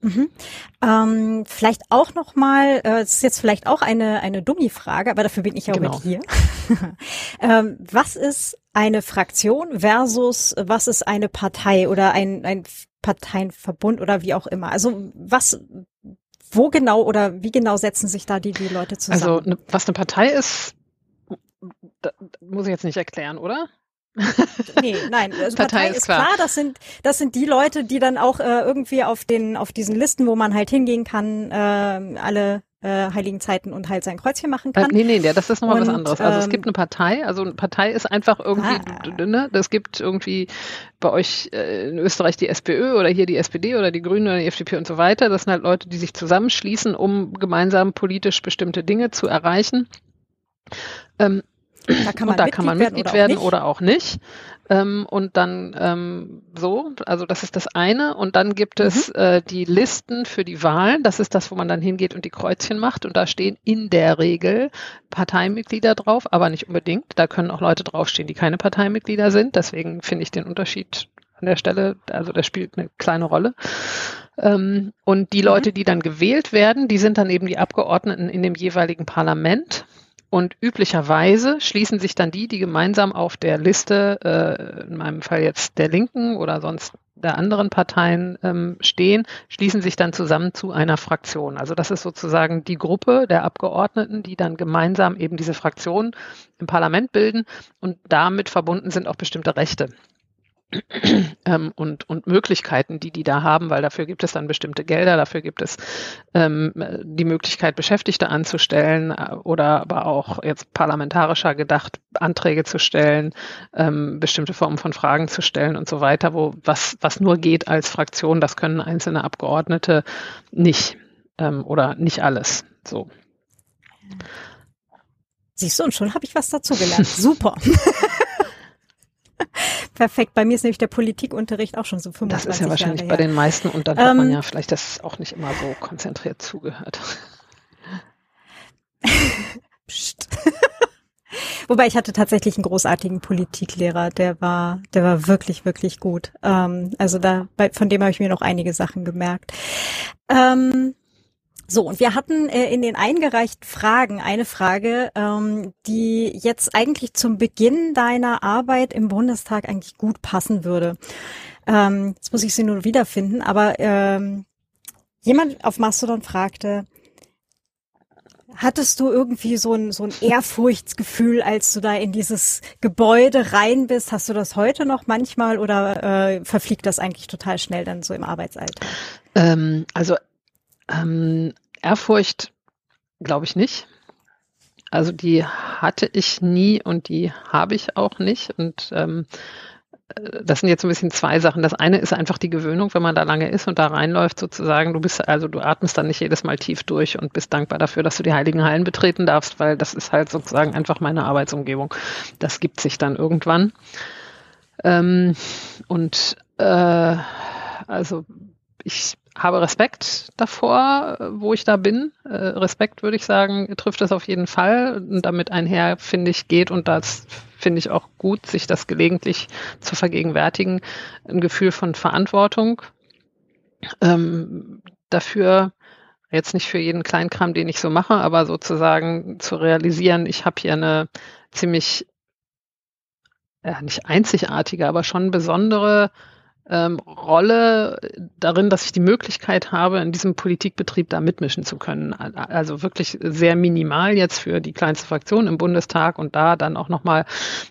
Mhm. Ähm, vielleicht auch noch mal, äh, das ist jetzt vielleicht auch eine eine Dummi-Frage, aber dafür bin ich ja genau. mit hier. ähm, was ist eine Fraktion versus was ist eine Partei oder ein ein Parteienverbund oder wie auch immer? Also was, wo genau oder wie genau setzen sich da die die Leute zusammen? Also ne, was eine Partei ist, da, muss ich jetzt nicht erklären, oder? Nee, nein, also Partei, Partei ist klar. klar. das sind das sind die Leute, die dann auch äh, irgendwie auf den auf diesen Listen, wo man halt hingehen kann, äh, alle äh, heiligen Zeiten und halt sein Kreuzchen machen kann. Äh, nee, nee, das ist nochmal was anderes. Also ähm, es gibt eine Partei, also eine Partei ist einfach irgendwie, ah. ne, das gibt irgendwie bei euch äh, in Österreich die SPÖ oder hier die SPD oder die Grünen oder die FDP und so weiter. Das sind halt Leute, die sich zusammenschließen, um gemeinsam politisch bestimmte Dinge zu erreichen. Ähm, da kann man, da Mitglied kann man Mitglied werden oder auch nicht. Oder auch nicht. Ähm, und dann ähm, so, also das ist das eine. Und dann gibt es mhm. äh, die Listen für die Wahlen. Das ist das, wo man dann hingeht und die Kreuzchen macht. Und da stehen in der Regel Parteimitglieder drauf, aber nicht unbedingt. Da können auch Leute draufstehen, die keine Parteimitglieder sind. Deswegen finde ich den Unterschied an der Stelle, also das spielt eine kleine Rolle. Ähm, und die mhm. Leute, die dann gewählt werden, die sind dann eben die Abgeordneten in dem jeweiligen Parlament. Und üblicherweise schließen sich dann die, die gemeinsam auf der Liste, äh, in meinem Fall jetzt der Linken oder sonst der anderen Parteien ähm, stehen, schließen sich dann zusammen zu einer Fraktion. Also das ist sozusagen die Gruppe der Abgeordneten, die dann gemeinsam eben diese Fraktion im Parlament bilden und damit verbunden sind auch bestimmte Rechte ähm, und, und Möglichkeiten, die die da haben, weil dafür gibt es dann bestimmte Gelder, dafür gibt es ähm, die Möglichkeit, Beschäftigte anzustellen äh, oder aber auch jetzt parlamentarischer gedacht, Anträge zu stellen, ähm, bestimmte Formen von Fragen zu stellen und so weiter, wo was, was nur geht als Fraktion, das können einzelne Abgeordnete nicht ähm, oder nicht alles. So. Siehst du, und schon habe ich was dazu gelernt. Super. Perfekt. Bei mir ist nämlich der Politikunterricht auch schon so 25 Das ist ja wahrscheinlich Jahre bei her. den meisten und dann hat man ja vielleicht das auch nicht immer so konzentriert zugehört. Psst. Wobei ich hatte tatsächlich einen großartigen Politiklehrer, der war, der war wirklich, wirklich gut. Ähm, also da, bei, von dem habe ich mir noch einige Sachen gemerkt. Ähm, so, und wir hatten äh, in den eingereichten Fragen eine Frage, ähm, die jetzt eigentlich zum Beginn deiner Arbeit im Bundestag eigentlich gut passen würde. Ähm, jetzt muss ich sie nur wiederfinden, aber ähm, jemand auf Mastodon fragte, Hattest du irgendwie so ein, so ein Ehrfurchtsgefühl, als du da in dieses Gebäude rein bist? Hast du das heute noch manchmal oder äh, verfliegt das eigentlich total schnell dann so im Arbeitsalltag? Ähm, also ähm, Ehrfurcht glaube ich nicht. Also die hatte ich nie und die habe ich auch nicht. Und ähm, das sind jetzt ein bisschen zwei Sachen. Das eine ist einfach die Gewöhnung, wenn man da lange ist und da reinläuft, sozusagen. Du bist, also du atmest dann nicht jedes Mal tief durch und bist dankbar dafür, dass du die heiligen Hallen betreten darfst, weil das ist halt sozusagen einfach meine Arbeitsumgebung. Das gibt sich dann irgendwann. Ähm, und äh, also ich habe Respekt davor, wo ich da bin. Äh, Respekt, würde ich sagen, trifft das auf jeden Fall. Und damit einher, finde ich, geht, und das finde ich auch gut, sich das gelegentlich zu vergegenwärtigen, ein Gefühl von Verantwortung ähm, dafür, jetzt nicht für jeden Kleinkram, den ich so mache, aber sozusagen zu realisieren, ich habe hier eine ziemlich, ja, nicht einzigartige, aber schon besondere ähm, Rolle darin, dass ich die Möglichkeit habe, in diesem Politikbetrieb da mitmischen zu können. Also wirklich sehr minimal jetzt für die kleinste Fraktion im Bundestag und da dann auch nochmal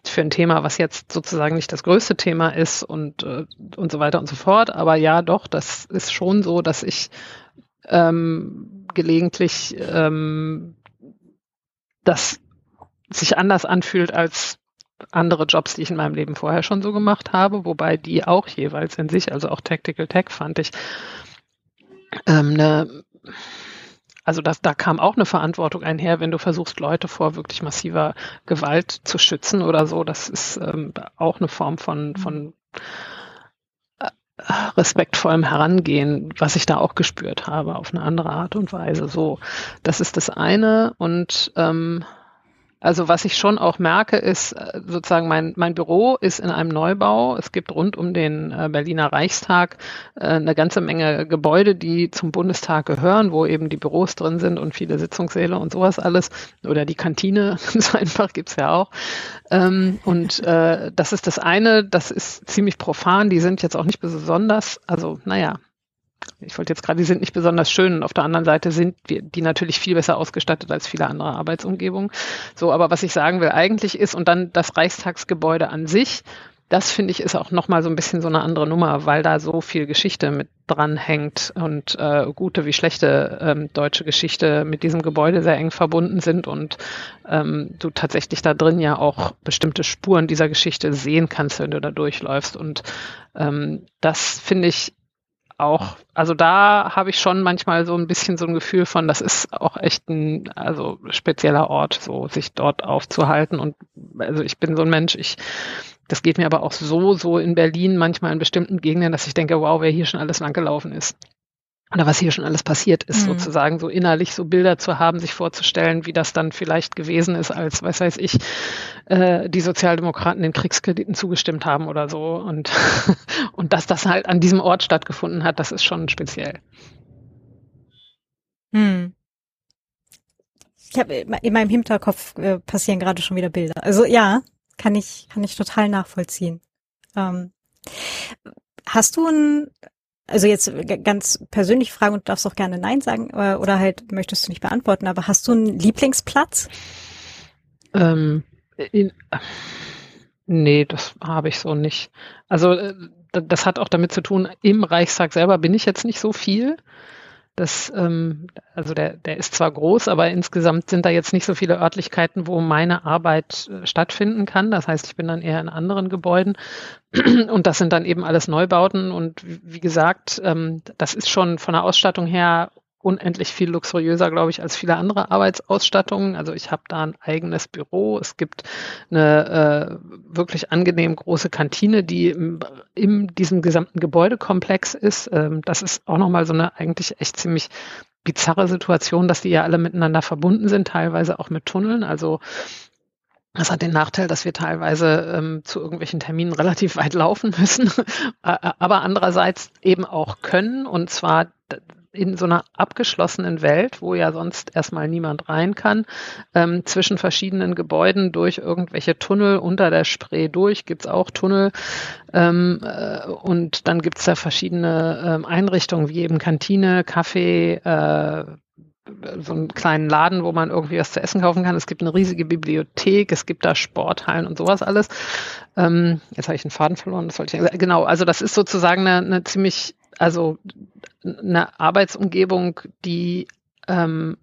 für ein Thema, was jetzt sozusagen nicht das größte Thema ist und, äh, und so weiter und so fort. Aber ja, doch, das ist schon so, dass ich ähm, gelegentlich ähm, das sich anders anfühlt als andere Jobs, die ich in meinem Leben vorher schon so gemacht habe, wobei die auch jeweils in sich, also auch Tactical Tech fand ich, ähm, eine, also das, da kam auch eine Verantwortung einher, wenn du versuchst, Leute vor wirklich massiver Gewalt zu schützen oder so. Das ist ähm, auch eine Form von, von äh, respektvollem Herangehen, was ich da auch gespürt habe, auf eine andere Art und Weise. So, das ist das eine. Und ähm, also was ich schon auch merke, ist äh, sozusagen mein, mein Büro ist in einem Neubau. Es gibt rund um den äh, Berliner Reichstag äh, eine ganze Menge Gebäude, die zum Bundestag gehören, wo eben die Büros drin sind und viele Sitzungssäle und sowas alles. Oder die Kantine, so einfach gibt's ja auch. Ähm, und das ist das eine, das ist ziemlich profan. Die sind jetzt auch nicht besonders, also naja, ich wollte jetzt gerade, die sind nicht besonders schön auf der anderen Seite sind wir, die natürlich viel besser ausgestattet als viele andere Arbeitsumgebungen. So, aber was ich sagen will eigentlich ist, und dann das Reichstagsgebäude an sich, das finde ich ist auch nochmal so ein bisschen so eine andere Nummer, weil da so viel Geschichte mit dran hängt und äh, gute wie schlechte ähm, deutsche Geschichte mit diesem Gebäude sehr eng verbunden sind und ähm, du tatsächlich da drin ja auch bestimmte Spuren dieser Geschichte sehen kannst, wenn du da durchläufst. Und ähm, das finde ich auch, also da habe ich schon manchmal so ein bisschen so ein Gefühl von, das ist auch echt ein also spezieller Ort, so sich dort aufzuhalten. Und also ich bin so ein Mensch, ich das geht mir aber auch so, so in Berlin manchmal in bestimmten Gegenden, dass ich denke, wow, wer hier schon alles langgelaufen ist oder was hier schon alles passiert ist, mhm. sozusagen so innerlich so Bilder zu haben, sich vorzustellen, wie das dann vielleicht gewesen ist, als, was weiß ich, äh, die Sozialdemokraten den Kriegskrediten zugestimmt haben oder so. Und, und dass das halt an diesem Ort stattgefunden hat, das ist schon speziell. Hm. Ich habe in meinem Hinterkopf äh, passieren gerade schon wieder Bilder. Also ja, kann ich, kann ich total nachvollziehen. Ähm, hast du ein, also jetzt ganz persönlich fragen und darfst auch gerne Nein sagen äh, oder halt möchtest du nicht beantworten, aber hast du einen Lieblingsplatz? Ähm, in, nee, das habe ich so nicht. Also äh, das hat auch damit zu tun, im Reichstag selber bin ich jetzt nicht so viel. Das, ähm, also der, der ist zwar groß, aber insgesamt sind da jetzt nicht so viele Örtlichkeiten, wo meine Arbeit äh, stattfinden kann. Das heißt, ich bin dann eher in anderen Gebäuden und das sind dann eben alles Neubauten. Und wie gesagt, ähm, das ist schon von der Ausstattung her unendlich viel luxuriöser, glaube ich, als viele andere Arbeitsausstattungen. Also ich habe da ein eigenes Büro. Es gibt eine äh, wirklich angenehm große Kantine, die im, in diesem gesamten Gebäudekomplex ist. Ähm, das ist auch nochmal so eine eigentlich echt ziemlich bizarre Situation, dass die ja alle miteinander verbunden sind, teilweise auch mit Tunneln. Also das hat den Nachteil, dass wir teilweise ähm, zu irgendwelchen Terminen relativ weit laufen müssen, aber andererseits eben auch können. Und zwar in so einer abgeschlossenen Welt, wo ja sonst erstmal niemand rein kann, ähm, zwischen verschiedenen Gebäuden durch irgendwelche Tunnel unter der Spree durch, gibt's auch Tunnel. Ähm, äh, und dann gibt's da verschiedene ähm, Einrichtungen wie eben Kantine, Kaffee, äh, so einen kleinen Laden, wo man irgendwie was zu essen kaufen kann. Es gibt eine riesige Bibliothek, es gibt da Sporthallen und sowas alles. Ähm, jetzt habe ich den Faden verloren, das wollte ich Genau, also das ist sozusagen eine, eine ziemlich also eine Arbeitsumgebung, die ähm,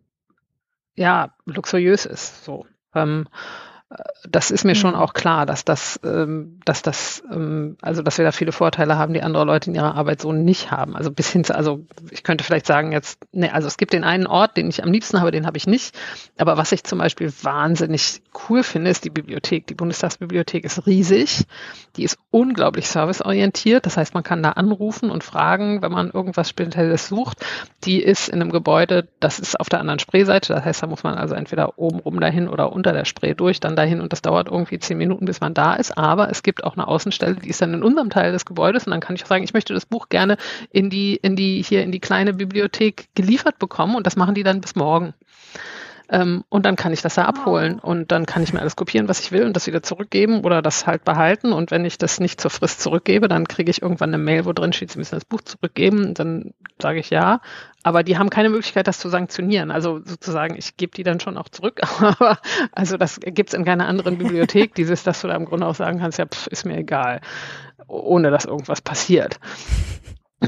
ja luxuriös ist. So. Ähm, das ist mir schon mhm. auch klar, dass das, ähm, dass das, ähm, also dass wir da viele Vorteile haben, die andere Leute in ihrer Arbeit so nicht haben. Also bis hin zu, also ich könnte vielleicht sagen jetzt, ne, also es gibt den einen Ort, den ich am liebsten habe, den habe ich nicht. Aber was ich zum Beispiel wahnsinnig cool finde, ist die Bibliothek. Die Bundestagsbibliothek ist riesig, die ist unglaublich serviceorientiert. Das heißt, man kann da anrufen und fragen, wenn man irgendwas Spezielles sucht. Die ist in einem Gebäude, das ist auf der anderen Spreeseite. Das heißt, da muss man also entweder oben rum dahin oder unter der Spree durch. Dann dahin und das dauert irgendwie zehn Minuten, bis man da ist. Aber es gibt auch eine Außenstelle, die ist dann in unserem Teil des Gebäudes und dann kann ich sagen, ich möchte das Buch gerne in die, in die, hier in die kleine Bibliothek geliefert bekommen und das machen die dann bis morgen. Ähm, und dann kann ich das da abholen oh. und dann kann ich mir alles kopieren, was ich will und das wieder zurückgeben oder das halt behalten. Und wenn ich das nicht zur Frist zurückgebe, dann kriege ich irgendwann eine Mail, wo drin steht, Sie müssen das Buch zurückgeben. Und dann sage ich ja. Aber die haben keine Möglichkeit, das zu sanktionieren. Also sozusagen, ich gebe die dann schon auch zurück. Aber also das gibt es in keiner anderen Bibliothek, dieses, dass du da im Grunde auch sagen kannst, ja, pf, ist mir egal, ohne dass irgendwas passiert.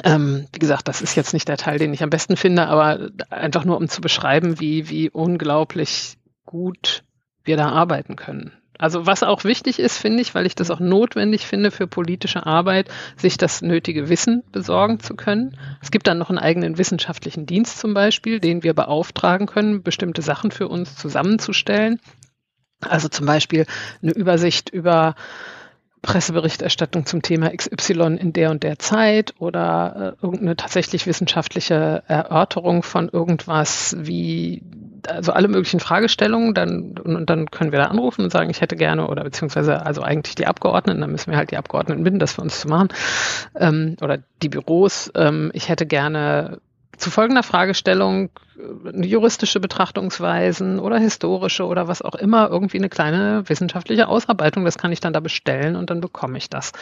Ähm, wie gesagt, das ist jetzt nicht der Teil, den ich am besten finde, aber einfach nur um zu beschreiben, wie, wie unglaublich gut wir da arbeiten können. Also was auch wichtig ist, finde ich, weil ich das auch notwendig finde für politische Arbeit, sich das nötige Wissen besorgen zu können. Es gibt dann noch einen eigenen wissenschaftlichen Dienst zum Beispiel, den wir beauftragen können, bestimmte Sachen für uns zusammenzustellen. Also zum Beispiel eine Übersicht über Presseberichterstattung zum Thema XY in der und der Zeit oder äh, irgendeine tatsächlich wissenschaftliche Erörterung von irgendwas wie, also alle möglichen Fragestellungen, dann, und dann können wir da anrufen und sagen, ich hätte gerne, oder beziehungsweise also eigentlich die Abgeordneten, dann müssen wir halt die Abgeordneten bitten, das für uns zu machen, ähm, oder die Büros, ähm, ich hätte gerne zu folgender Fragestellung eine juristische Betrachtungsweisen oder historische oder was auch immer, irgendwie eine kleine wissenschaftliche Ausarbeitung. Das kann ich dann da bestellen und dann bekomme ich das.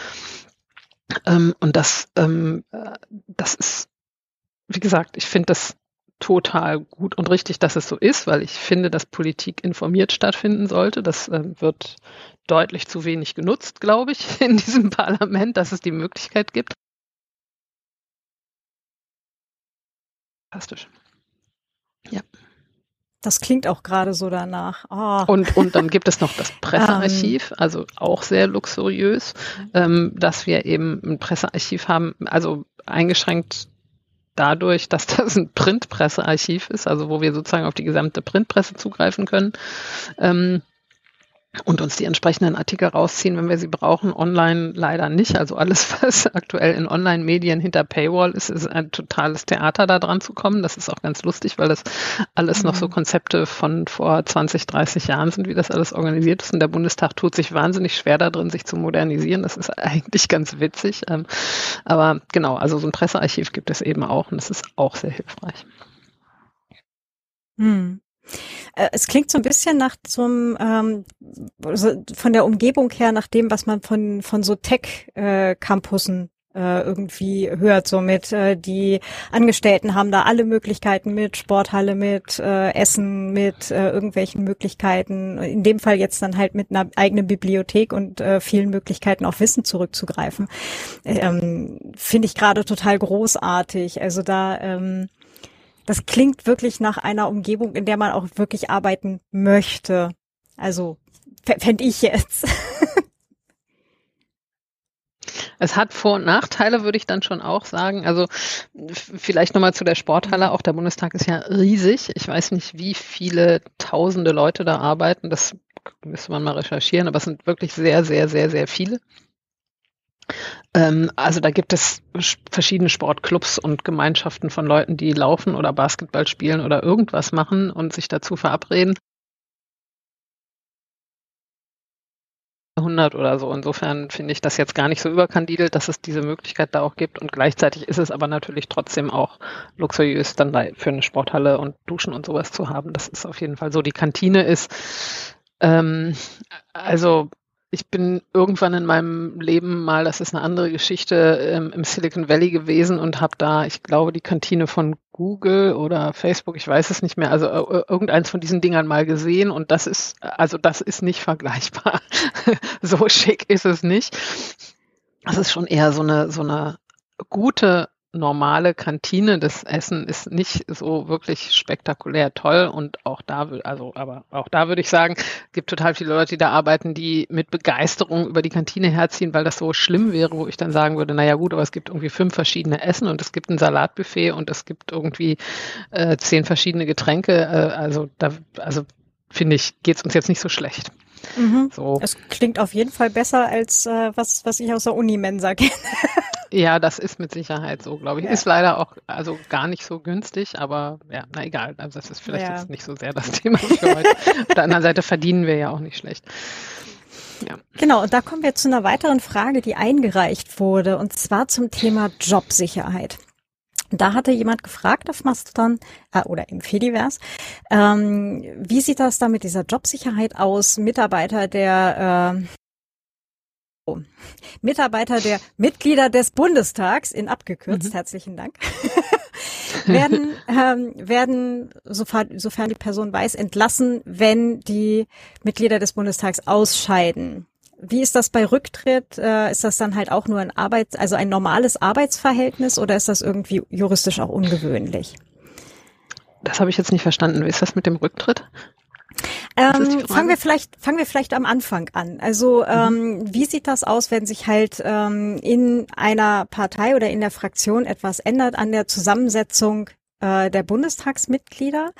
Ähm, und das, ähm, das ist, wie gesagt, ich finde das total gut und richtig, dass es so ist, weil ich finde, dass Politik informiert stattfinden sollte. Das äh, wird deutlich zu wenig genutzt, glaube ich, in diesem Parlament, dass es die Möglichkeit gibt. Fantastisch. Ja. Das klingt auch gerade so danach. Oh. Und, und dann gibt es noch das Pressearchiv, um. also auch sehr luxuriös, ähm, dass wir eben ein Pressearchiv haben, also eingeschränkt dadurch, dass das ein Printpressearchiv ist, also wo wir sozusagen auf die gesamte Printpresse zugreifen können. Ähm, und uns die entsprechenden Artikel rausziehen, wenn wir sie brauchen. Online leider nicht. Also alles, was aktuell in Online-Medien hinter Paywall ist, ist ein totales Theater, da dran zu kommen. Das ist auch ganz lustig, weil das alles mhm. noch so mhm. Konzepte von vor 20, 30 Jahren sind, wie das alles organisiert ist. Und der Bundestag tut sich wahnsinnig schwer da drin, sich zu modernisieren. Das ist eigentlich ganz witzig. Ähm, aber genau, also so ein Pressearchiv gibt es eben auch und das ist auch sehr hilfreich. Hm. Äh, es klingt so ein bisschen nach zum ähm, von der Umgebung her nach dem, was man von von so Tech-Campussen äh, irgendwie hört. Somit äh, die Angestellten haben da alle Möglichkeiten mit, Sporthalle mit, äh, Essen mit, äh, irgendwelchen Möglichkeiten. In dem Fall jetzt dann halt mit einer eigenen Bibliothek und äh, vielen Möglichkeiten auf Wissen zurückzugreifen. Ähm, Finde ich gerade total großartig. Also da ähm, das klingt wirklich nach einer Umgebung, in der man auch wirklich arbeiten möchte. Also fände ich jetzt. Es hat Vor- und Nachteile, würde ich dann schon auch sagen. Also vielleicht nochmal zu der Sporthalle. Auch der Bundestag ist ja riesig. Ich weiß nicht, wie viele tausende Leute da arbeiten. Das müsste man mal recherchieren, aber es sind wirklich sehr, sehr, sehr, sehr viele. Ähm, also da gibt es verschiedene Sportclubs und Gemeinschaften von Leuten, die laufen oder Basketball spielen oder irgendwas machen und sich dazu verabreden. 100 oder so. Insofern finde ich das jetzt gar nicht so überkandidelt, dass es diese Möglichkeit da auch gibt. Und gleichzeitig ist es aber natürlich trotzdem auch luxuriös, dann da für eine Sporthalle und Duschen und sowas zu haben. Das ist auf jeden Fall so. Die Kantine ist, ähm, also ich bin irgendwann in meinem Leben mal, das ist eine andere Geschichte, ähm, im Silicon Valley gewesen und habe da, ich glaube, die Kantine von Google oder Facebook, ich weiß es nicht mehr, also äh, irgendeins von diesen Dingern mal gesehen und das ist, also das ist nicht vergleichbar. so schick ist es nicht. Das ist schon eher so eine, so eine gute normale Kantine, das Essen ist nicht so wirklich spektakulär toll und auch da, also aber auch da würde ich sagen, gibt total viele Leute, die da arbeiten, die mit Begeisterung über die Kantine herziehen, weil das so schlimm wäre, wo ich dann sagen würde, naja gut, aber es gibt irgendwie fünf verschiedene Essen und es gibt ein Salatbuffet und es gibt irgendwie äh, zehn verschiedene Getränke, äh, also da, also finde ich, geht es uns jetzt nicht so schlecht. Mhm. So. Es klingt auf jeden Fall besser als äh, was, was ich aus der Unimensa kenne. Ja, das ist mit Sicherheit so, glaube ich. Ja. Ist leider auch also gar nicht so günstig, aber ja, na egal. Also das ist vielleicht ja. jetzt nicht so sehr das Thema für heute. Auf der anderen Seite verdienen wir ja auch nicht schlecht. Ja. Genau, und da kommen wir zu einer weiteren Frage, die eingereicht wurde, und zwar zum Thema Jobsicherheit. Da hatte jemand gefragt auf Mastodon äh, oder im Fediverse, ähm, wie sieht das da mit dieser Jobsicherheit aus? Mitarbeiter der äh, Mitarbeiter der Mitglieder des Bundestags, in abgekürzt, mhm. herzlichen Dank, werden, ähm, werden sofern, sofern die Person weiß, entlassen, wenn die Mitglieder des Bundestags ausscheiden. Wie ist das bei Rücktritt? Äh, ist das dann halt auch nur ein Arbeits-, also ein normales Arbeitsverhältnis oder ist das irgendwie juristisch auch ungewöhnlich? Das habe ich jetzt nicht verstanden. Wie ist das mit dem Rücktritt? Ähm, fangen wir vielleicht, fangen wir vielleicht am Anfang an. Also mhm. ähm, wie sieht das aus, wenn sich halt ähm, in einer Partei oder in der Fraktion etwas ändert an der Zusammensetzung äh, der Bundestagsmitglieder?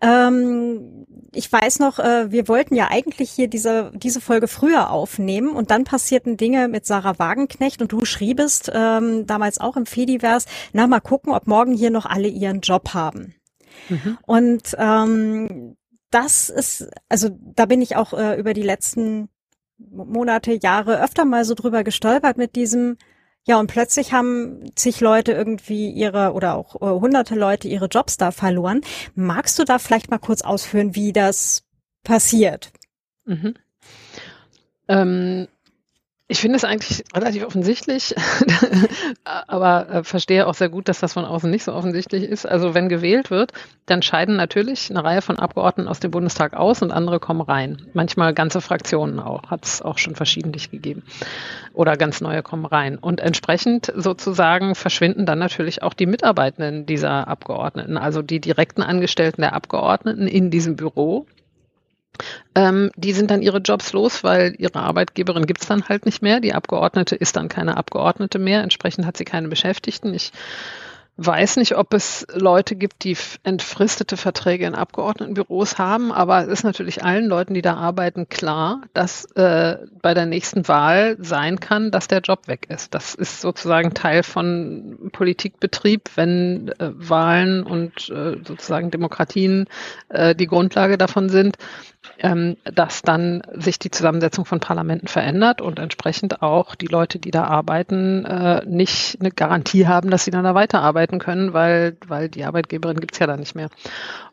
Ähm, ich weiß noch, äh, wir wollten ja eigentlich hier diese diese Folge früher aufnehmen und dann passierten Dinge mit Sarah Wagenknecht und du schriebest ähm, damals auch im Fediverse, na mal gucken, ob morgen hier noch alle ihren Job haben. Mhm. Und ähm, das ist, also da bin ich auch äh, über die letzten Monate, Jahre öfter mal so drüber gestolpert mit diesem, ja, und plötzlich haben zig Leute irgendwie ihre oder auch äh, hunderte Leute ihre Jobs da verloren. Magst du da vielleicht mal kurz ausführen, wie das passiert? Mhm. Ähm, ich finde es eigentlich relativ offensichtlich, aber äh, verstehe auch sehr gut, dass das von außen nicht so offensichtlich ist. Also wenn gewählt wird, dann scheiden natürlich eine Reihe von Abgeordneten aus dem Bundestag aus und andere kommen rein. Manchmal ganze Fraktionen auch, hat es auch schon verschiedentlich gegeben. Oder ganz neue kommen rein. Und entsprechend sozusagen verschwinden dann natürlich auch die Mitarbeitenden dieser Abgeordneten, also die direkten Angestellten der Abgeordneten in diesem Büro ähm, die sind dann ihre Jobs los, weil ihre Arbeitgeberin gibt's dann halt nicht mehr. Die Abgeordnete ist dann keine Abgeordnete mehr. Entsprechend hat sie keine Beschäftigten. Ich weiß nicht, ob es Leute gibt, die entfristete Verträge in Abgeordnetenbüros haben, aber es ist natürlich allen Leuten, die da arbeiten, klar, dass äh, bei der nächsten Wahl sein kann, dass der Job weg ist. Das ist sozusagen Teil von Politikbetrieb, wenn äh, Wahlen und äh, sozusagen Demokratien äh, die Grundlage davon sind ähm, dass dann sich die Zusammensetzung von Parlamenten verändert und entsprechend auch die Leute, die da arbeiten, äh, nicht eine Garantie haben, dass sie dann da weiterarbeiten können, weil, weil die Arbeitgeberin gibt's ja da nicht mehr.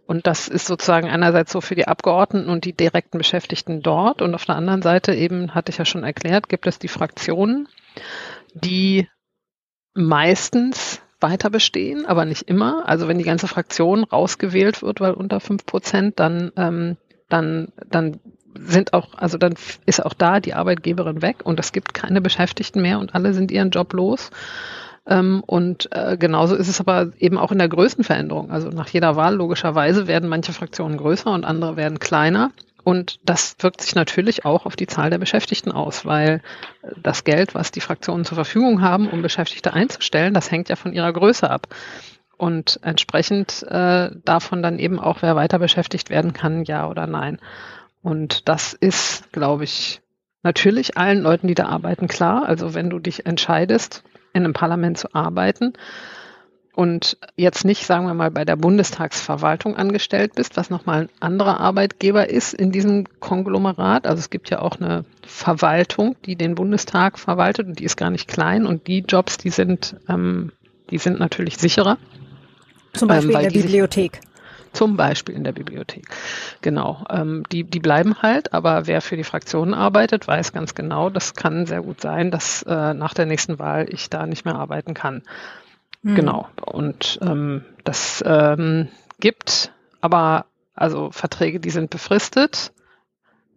Und das ist sozusagen einerseits so für die Abgeordneten und die direkten Beschäftigten dort und auf der anderen Seite eben, hatte ich ja schon erklärt, gibt es die Fraktionen, die meistens weiter bestehen, aber nicht immer. Also wenn die ganze Fraktion rausgewählt wird, weil unter fünf Prozent, dann, ähm, dann, dann sind auch, also dann ist auch da die Arbeitgeberin weg und es gibt keine Beschäftigten mehr und alle sind ihren Job los. Ähm, und äh, genauso ist es aber eben auch in der Größenveränderung. Also nach jeder Wahl logischerweise werden manche Fraktionen größer und andere werden kleiner. Und das wirkt sich natürlich auch auf die Zahl der Beschäftigten aus, weil das Geld, was die Fraktionen zur Verfügung haben, um Beschäftigte einzustellen, das hängt ja von ihrer Größe ab. Und entsprechend äh, davon dann eben auch, wer weiter beschäftigt werden kann, ja oder nein. Und das ist, glaube ich, natürlich allen Leuten, die da arbeiten, klar. Also wenn du dich entscheidest, in einem Parlament zu arbeiten und jetzt nicht, sagen wir mal, bei der Bundestagsverwaltung angestellt bist, was nochmal ein anderer Arbeitgeber ist in diesem Konglomerat. Also es gibt ja auch eine Verwaltung, die den Bundestag verwaltet und die ist gar nicht klein und die Jobs, die sind, ähm, die sind natürlich sicherer. Zum Beispiel ähm, in der Bibliothek. Zum Beispiel in der Bibliothek. Genau. Ähm, die, die bleiben halt, aber wer für die Fraktionen arbeitet, weiß ganz genau, das kann sehr gut sein, dass äh, nach der nächsten Wahl ich da nicht mehr arbeiten kann. Mhm. Genau. Und ähm, das ähm, gibt aber also Verträge, die sind befristet.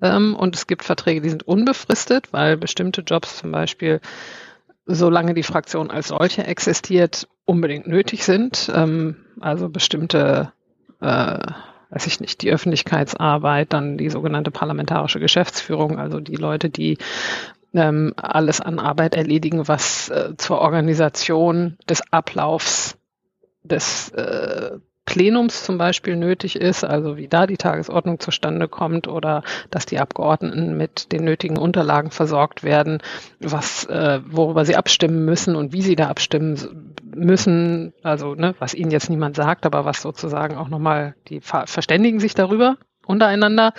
Ähm, und es gibt Verträge, die sind unbefristet, weil bestimmte Jobs zum Beispiel, solange die Fraktion als solche existiert, unbedingt nötig sind. Ähm, also bestimmte äh, weiß ich nicht, die Öffentlichkeitsarbeit, dann die sogenannte parlamentarische Geschäftsführung, also die Leute, die ähm, alles an Arbeit erledigen, was äh, zur Organisation des Ablaufs des äh, Plenums zum Beispiel nötig ist, also wie da die Tagesordnung zustande kommt oder dass die Abgeordneten mit den nötigen Unterlagen versorgt werden, was, äh, worüber sie abstimmen müssen und wie sie da abstimmen müssen, also ne, was ihnen jetzt niemand sagt, aber was sozusagen auch nochmal, die verständigen sich darüber untereinander,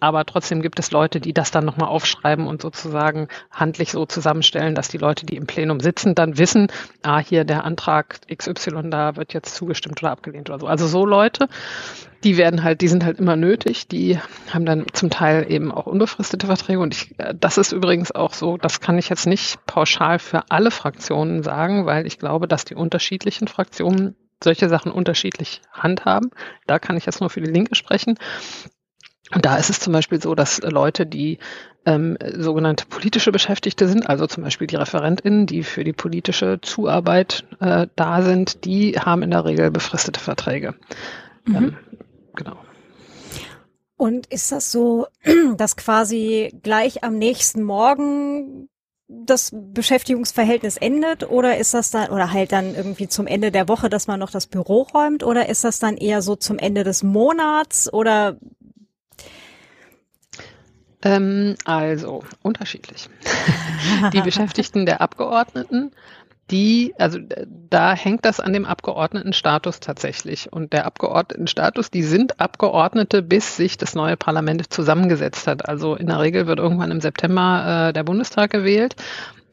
aber trotzdem gibt es Leute, die das dann nochmal aufschreiben und sozusagen handlich so zusammenstellen, dass die Leute, die im Plenum sitzen, dann wissen, ah, hier der Antrag XY, da wird jetzt zugestimmt oder abgelehnt oder so. Also so Leute, die werden halt, die sind halt immer nötig, die haben dann zum Teil eben auch unbefristete Verträge und ich, äh, das ist übrigens auch so, das kann ich jetzt nicht pauschal für alle Fraktionen sagen, weil ich glaube, dass die unterschiedlichen Fraktionen solche Sachen unterschiedlich handhaben. Da kann ich jetzt nur für die Linke sprechen. Und da ist es zum Beispiel so, dass Leute, die ähm, sogenannte politische Beschäftigte sind, also zum Beispiel die ReferentInnen, die für die politische Zuarbeit äh, da sind, die haben in der Regel befristete Verträge. Mhm. Ähm, genau. Und ist das so, dass quasi gleich am nächsten Morgen das Beschäftigungsverhältnis endet oder ist das dann oder halt dann irgendwie zum Ende der Woche, dass man noch das Büro räumt oder ist das dann eher so zum Ende des Monats oder ähm, also unterschiedlich. die Beschäftigten der Abgeordneten, die, also da hängt das an dem Abgeordnetenstatus tatsächlich. Und der Abgeordnetenstatus, die sind Abgeordnete, bis sich das neue Parlament zusammengesetzt hat. Also in der Regel wird irgendwann im September äh, der Bundestag gewählt.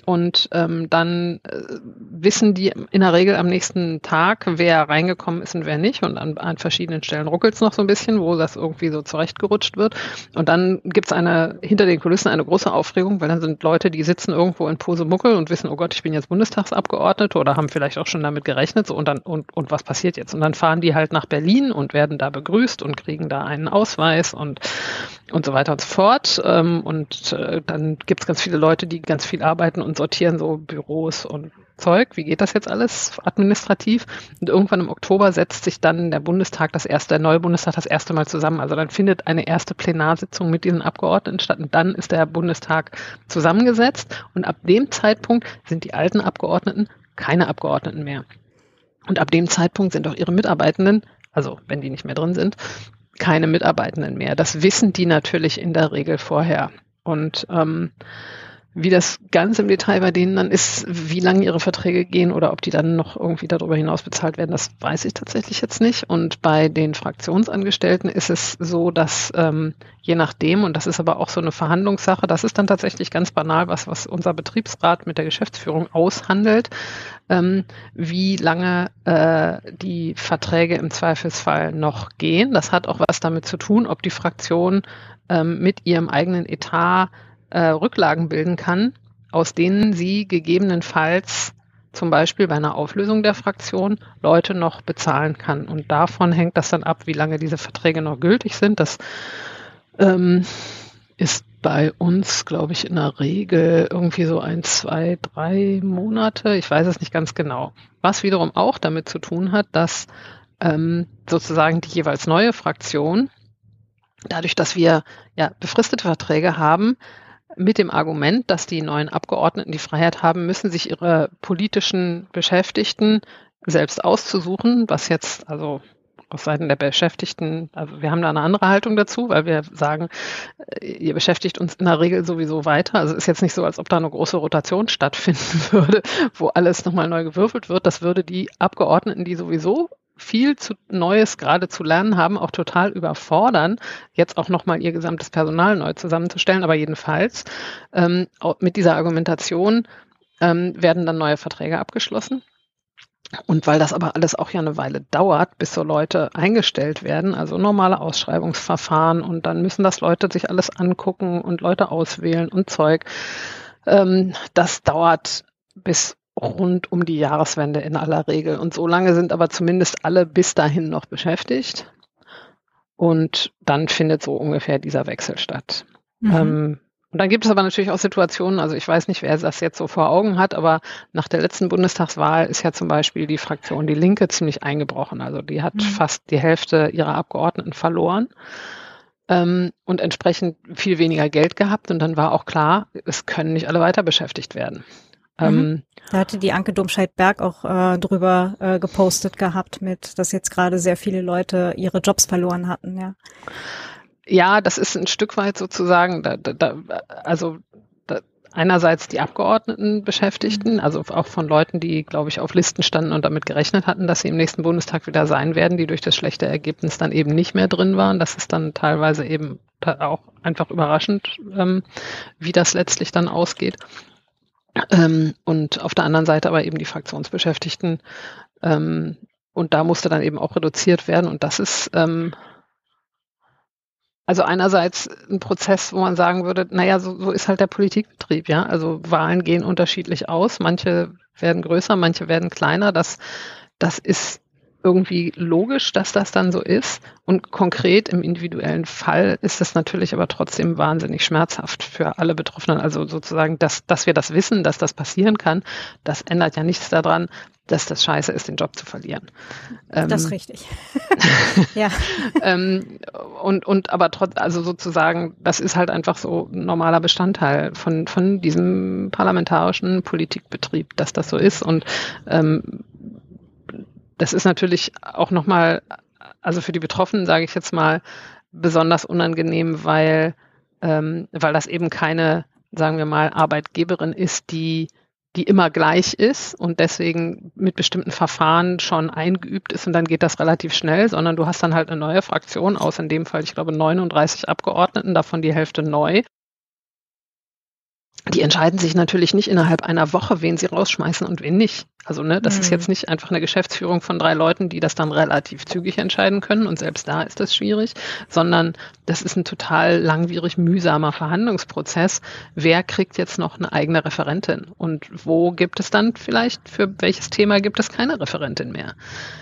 Und ähm, dann äh, wissen die in der Regel am nächsten Tag, wer reingekommen ist und wer nicht. Und an, an verschiedenen Stellen ruckelt es noch so ein bisschen, wo das irgendwie so zurechtgerutscht wird. Und dann gibt es eine hinter den Kulissen eine große Aufregung, weil dann sind Leute, die sitzen irgendwo in Posemuckel und wissen, oh Gott, ich bin jetzt Bundestagsabgeordnete oder haben vielleicht auch schon damit gerechnet. So, und dann und, und was passiert jetzt? Und dann fahren die halt nach Berlin und werden da begrüßt und kriegen da einen Ausweis und und so weiter und so fort. Ähm, und äh, dann gibt es ganz viele Leute, die ganz viel arbeiten und sortieren so Büros und Zeug. Wie geht das jetzt alles administrativ? Und irgendwann im Oktober setzt sich dann der Bundestag, das erste, der neue Bundestag das erste Mal zusammen. Also dann findet eine erste Plenarsitzung mit diesen Abgeordneten statt und dann ist der Bundestag zusammengesetzt und ab dem Zeitpunkt sind die alten Abgeordneten keine Abgeordneten mehr. Und ab dem Zeitpunkt sind auch ihre Mitarbeitenden, also wenn die nicht mehr drin sind, keine Mitarbeitenden mehr. Das wissen die natürlich in der Regel vorher. Und ähm, wie das ganz im Detail bei denen dann ist, wie lange ihre Verträge gehen oder ob die dann noch irgendwie darüber hinaus bezahlt werden, das weiß ich tatsächlich jetzt nicht. Und bei den Fraktionsangestellten ist es so, dass ähm, je nachdem, und das ist aber auch so eine Verhandlungssache, das ist dann tatsächlich ganz banal, was, was unser Betriebsrat mit der Geschäftsführung aushandelt, ähm, wie lange äh, die Verträge im Zweifelsfall noch gehen. Das hat auch was damit zu tun, ob die Fraktion ähm, mit ihrem eigenen Etat äh, Rücklagen bilden kann, aus denen sie gegebenenfalls zum Beispiel bei einer Auflösung der Fraktion Leute noch bezahlen kann. Und davon hängt das dann ab, wie lange diese Verträge noch gültig sind. Das ähm, ist bei uns, glaube ich, in der Regel irgendwie so ein, zwei, drei Monate. Ich weiß es nicht ganz genau. Was wiederum auch damit zu tun hat, dass ähm, sozusagen die jeweils neue Fraktion, dadurch, dass wir ja befristete Verträge haben, mit dem Argument, dass die neuen Abgeordneten die Freiheit haben müssen, sich ihre politischen Beschäftigten selbst auszusuchen, was jetzt also auf Seiten der Beschäftigten, also wir haben da eine andere Haltung dazu, weil wir sagen, äh, ihr beschäftigt uns in der Regel sowieso weiter. Also es ist jetzt nicht so, als ob da eine große Rotation stattfinden würde, wo alles nochmal neu gewürfelt wird. Das würde die Abgeordneten, die sowieso viel zu Neues gerade zu lernen haben, auch total überfordern, jetzt auch nochmal ihr gesamtes Personal neu zusammenzustellen. Aber jedenfalls ähm, mit dieser Argumentation ähm, werden dann neue Verträge abgeschlossen. Und weil das aber alles auch ja eine Weile dauert, bis so Leute eingestellt werden, also normale Ausschreibungsverfahren und dann müssen das Leute sich alles angucken und Leute auswählen und Zeug, ähm, das dauert bis rund um die Jahreswende in aller Regel. Und so lange sind aber zumindest alle bis dahin noch beschäftigt. Und dann findet so ungefähr dieser Wechsel statt. Mhm. Ähm, und dann gibt es aber natürlich auch Situationen, also ich weiß nicht, wer das jetzt so vor Augen hat, aber nach der letzten Bundestagswahl ist ja zum Beispiel die Fraktion Die Linke ziemlich eingebrochen. Also die hat mhm. fast die Hälfte ihrer Abgeordneten verloren ähm, und entsprechend viel weniger Geld gehabt. Und dann war auch klar, es können nicht alle weiter beschäftigt werden. Mhm. Ähm, da hatte die Anke Domscheit-Berg auch äh, drüber äh, gepostet gehabt mit, dass jetzt gerade sehr viele Leute ihre Jobs verloren hatten, ja. Ja, das ist ein Stück weit sozusagen, da, da, also da, einerseits die Abgeordneten Beschäftigten, mhm. also auch von Leuten, die, glaube ich, auf Listen standen und damit gerechnet hatten, dass sie im nächsten Bundestag wieder sein werden, die durch das schlechte Ergebnis dann eben nicht mehr drin waren. Das ist dann teilweise eben auch einfach überraschend, ähm, wie das letztlich dann ausgeht. Ähm, und auf der anderen Seite aber eben die Fraktionsbeschäftigten. Ähm, und da musste dann eben auch reduziert werden. Und das ist ähm, also einerseits ein Prozess, wo man sagen würde, naja, so, so ist halt der Politikbetrieb, ja. Also Wahlen gehen unterschiedlich aus. Manche werden größer, manche werden kleiner. Das, das ist irgendwie logisch, dass das dann so ist. Und konkret im individuellen Fall ist es natürlich aber trotzdem wahnsinnig schmerzhaft für alle Betroffenen. Also sozusagen, dass, dass wir das wissen, dass das passieren kann, das ändert ja nichts daran, dass das scheiße ist, den Job zu verlieren. Das ist ähm, richtig. ja. ähm, und, und aber trotz, also sozusagen, das ist halt einfach so ein normaler Bestandteil von, von diesem parlamentarischen Politikbetrieb, dass das so ist. Und ähm, das ist natürlich auch nochmal, also für die Betroffenen sage ich jetzt mal, besonders unangenehm, weil, ähm, weil das eben keine, sagen wir mal, Arbeitgeberin ist, die die immer gleich ist und deswegen mit bestimmten Verfahren schon eingeübt ist und dann geht das relativ schnell, sondern du hast dann halt eine neue Fraktion aus, in dem Fall, ich glaube, 39 Abgeordneten, davon die Hälfte neu die entscheiden sich natürlich nicht innerhalb einer Woche, wen sie rausschmeißen und wen nicht. Also ne, das mhm. ist jetzt nicht einfach eine Geschäftsführung von drei Leuten, die das dann relativ zügig entscheiden können und selbst da ist das schwierig, sondern das ist ein total langwierig mühsamer Verhandlungsprozess. Wer kriegt jetzt noch eine eigene Referentin und wo gibt es dann vielleicht für welches Thema gibt es keine Referentin mehr?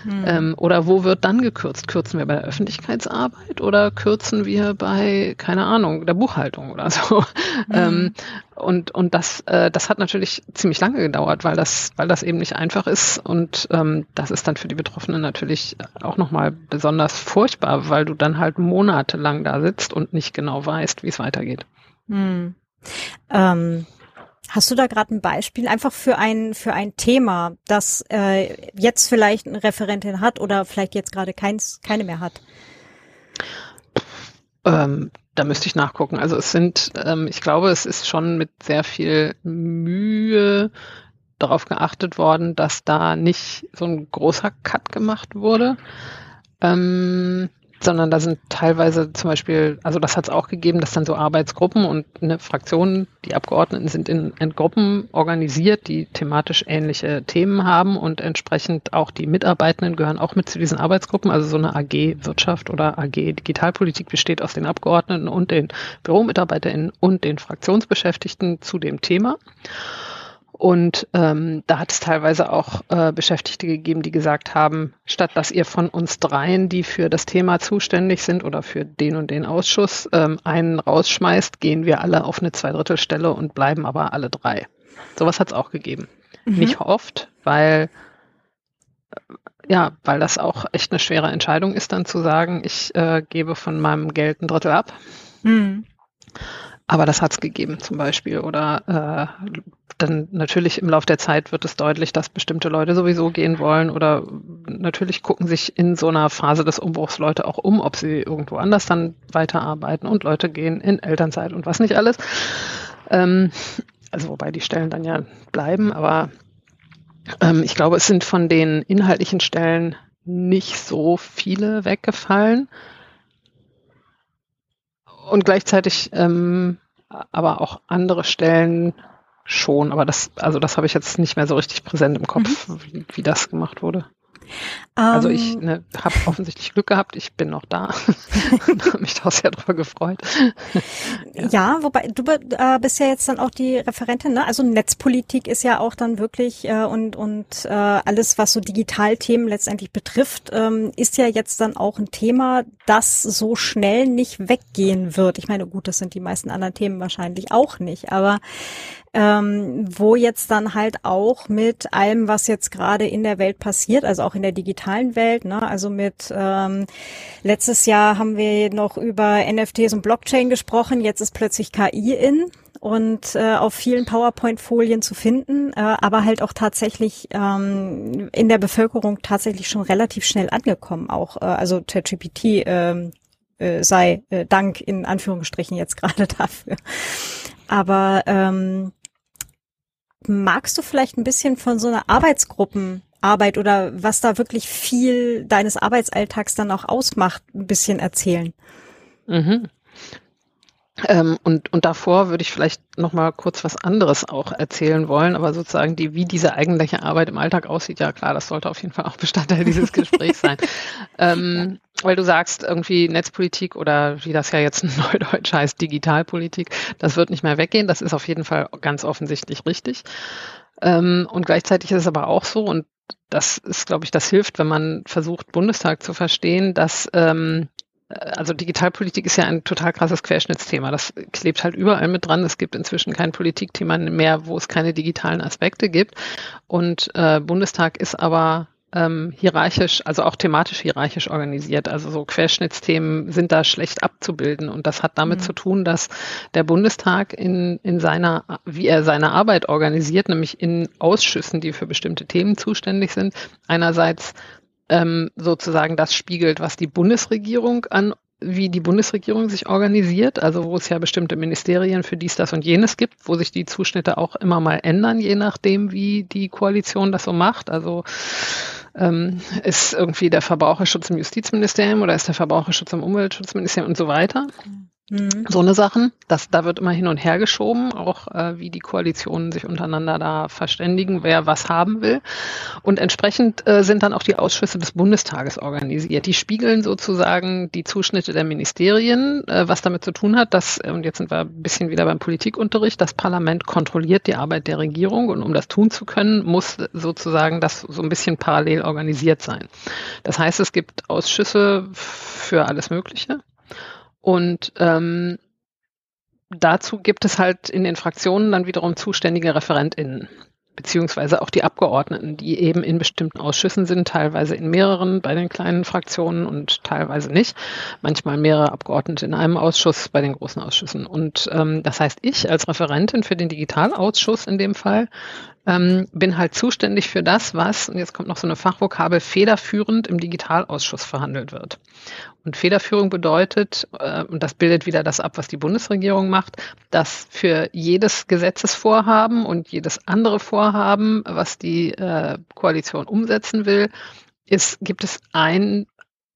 Mhm. Ähm, oder wo wird dann gekürzt? Kürzen wir bei der Öffentlichkeitsarbeit oder kürzen wir bei keine Ahnung der Buchhaltung oder so? Mhm. Ähm, und, und das, äh, das hat natürlich ziemlich lange gedauert, weil das, weil das eben nicht einfach ist. Und ähm, das ist dann für die Betroffenen natürlich auch nochmal besonders furchtbar, weil du dann halt monatelang da sitzt und nicht genau weißt, wie es weitergeht. Hm. Ähm, hast du da gerade ein Beispiel einfach für ein für ein Thema, das äh, jetzt vielleicht eine Referentin hat oder vielleicht jetzt gerade keins keine mehr hat? Ähm, da müsste ich nachgucken. Also es sind, ähm, ich glaube, es ist schon mit sehr viel Mühe darauf geachtet worden, dass da nicht so ein großer Cut gemacht wurde. Ähm, sondern da sind teilweise zum Beispiel, also das hat es auch gegeben, dass dann so Arbeitsgruppen und eine Fraktion, die Abgeordneten sind in, in, Gruppen organisiert, die thematisch ähnliche Themen haben und entsprechend auch die Mitarbeitenden gehören auch mit zu diesen Arbeitsgruppen. Also so eine AG Wirtschaft oder AG Digitalpolitik besteht aus den Abgeordneten und den BüromitarbeiterInnen und den Fraktionsbeschäftigten zu dem Thema. Und ähm, da hat es teilweise auch äh, Beschäftigte gegeben, die gesagt haben, statt dass ihr von uns dreien, die für das Thema zuständig sind oder für den und den Ausschuss, ähm, einen rausschmeißt, gehen wir alle auf eine Zweidrittelstelle und bleiben aber alle drei. Sowas hat es auch gegeben. Mhm. Nicht oft, weil äh, ja, weil das auch echt eine schwere Entscheidung ist, dann zu sagen, ich äh, gebe von meinem Geld ein Drittel ab. Mhm. Aber das hat es gegeben zum Beispiel. Oder äh, dann natürlich im Laufe der Zeit wird es deutlich, dass bestimmte Leute sowieso gehen wollen. Oder natürlich gucken sich in so einer Phase des Umbruchs Leute auch um, ob sie irgendwo anders dann weiterarbeiten. Und Leute gehen in Elternzeit und was nicht alles. Ähm, also wobei die Stellen dann ja bleiben. Aber ähm, ich glaube, es sind von den inhaltlichen Stellen nicht so viele weggefallen und gleichzeitig ähm, aber auch andere Stellen schon. Aber das, also das habe ich jetzt nicht mehr so richtig präsent im Kopf, mhm. wie, wie das gemacht wurde. Also ich ähm. ne, habe offensichtlich Glück gehabt, ich bin noch da. habe mich da sehr drüber gefreut. ja. ja. wobei du äh, bist ja jetzt dann auch die Referentin, ne? Also Netzpolitik ist ja auch dann wirklich äh, und und äh, alles, was so Digitalthemen letztendlich betrifft, ähm, ist ja jetzt dann auch ein Thema, das so schnell nicht weggehen wird. Ich meine, gut, das sind die meisten anderen Themen wahrscheinlich auch nicht, aber ähm, wo jetzt dann halt auch mit allem, was jetzt gerade in der Welt passiert, also auch in der digitalen Welt, ne, also mit ähm, letztes Jahr haben wir noch über NFTs und Blockchain gesprochen, jetzt ist plötzlich KI in und äh, auf vielen PowerPoint-Folien zu finden, äh, aber halt auch tatsächlich ähm, in der Bevölkerung tatsächlich schon relativ schnell angekommen auch. Äh, also ChatGPT ähm, äh, sei äh, Dank in Anführungsstrichen jetzt gerade dafür. Aber ähm, magst du vielleicht ein bisschen von so einer Arbeitsgruppenarbeit oder was da wirklich viel deines Arbeitsalltags dann auch ausmacht, ein bisschen erzählen? Mhm. Ähm, und, und davor würde ich vielleicht noch mal kurz was anderes auch erzählen wollen, aber sozusagen die, wie diese eigentliche Arbeit im Alltag aussieht, ja klar, das sollte auf jeden Fall auch Bestandteil dieses Gesprächs sein. ähm, weil du sagst, irgendwie Netzpolitik oder wie das ja jetzt neudeutsch heißt, Digitalpolitik, das wird nicht mehr weggehen. Das ist auf jeden Fall ganz offensichtlich richtig. Ähm, und gleichzeitig ist es aber auch so, und das ist, glaube ich, das hilft, wenn man versucht, Bundestag zu verstehen, dass ähm, also Digitalpolitik ist ja ein total krasses Querschnittsthema. Das klebt halt überall mit dran. Es gibt inzwischen kein Politikthema mehr, wo es keine digitalen Aspekte gibt. Und äh, Bundestag ist aber ähm, hierarchisch, also auch thematisch hierarchisch organisiert. Also so Querschnittsthemen sind da schlecht abzubilden. Und das hat damit mhm. zu tun, dass der Bundestag in, in seiner, wie er seine Arbeit organisiert, nämlich in Ausschüssen, die für bestimmte Themen zuständig sind, einerseits ähm, sozusagen das spiegelt, was die Bundesregierung an wie die Bundesregierung sich organisiert, also wo es ja bestimmte Ministerien für dies, das und jenes gibt, wo sich die Zuschnitte auch immer mal ändern, je nachdem, wie die Koalition das so macht. Also ähm, ist irgendwie der Verbraucherschutz im Justizministerium oder ist der Verbraucherschutz im Umweltschutzministerium und so weiter. Mhm. Mhm. So eine Sachen, das, da wird immer hin und her geschoben, auch äh, wie die Koalitionen sich untereinander da verständigen, wer was haben will. Und entsprechend äh, sind dann auch die Ausschüsse des Bundestages organisiert. Die spiegeln sozusagen die Zuschnitte der Ministerien, äh, was damit zu tun hat, dass, und jetzt sind wir ein bisschen wieder beim Politikunterricht, das Parlament kontrolliert die Arbeit der Regierung und um das tun zu können, muss sozusagen das so ein bisschen parallel organisiert sein. Das heißt, es gibt Ausschüsse für alles Mögliche. Und ähm, dazu gibt es halt in den Fraktionen dann wiederum zuständige ReferentInnen beziehungsweise auch die Abgeordneten, die eben in bestimmten Ausschüssen sind, teilweise in mehreren bei den kleinen Fraktionen und teilweise nicht. Manchmal mehrere Abgeordnete in einem Ausschuss bei den großen Ausschüssen. Und ähm, das heißt, ich als Referentin für den Digitalausschuss in dem Fall ähm, bin halt zuständig für das, was, und jetzt kommt noch so eine Fachvokabel, federführend im Digitalausschuss verhandelt wird. Und Federführung bedeutet, äh, und das bildet wieder das ab, was die Bundesregierung macht, dass für jedes Gesetzesvorhaben und jedes andere Vorhaben, was die äh, Koalition umsetzen will, ist, gibt es ein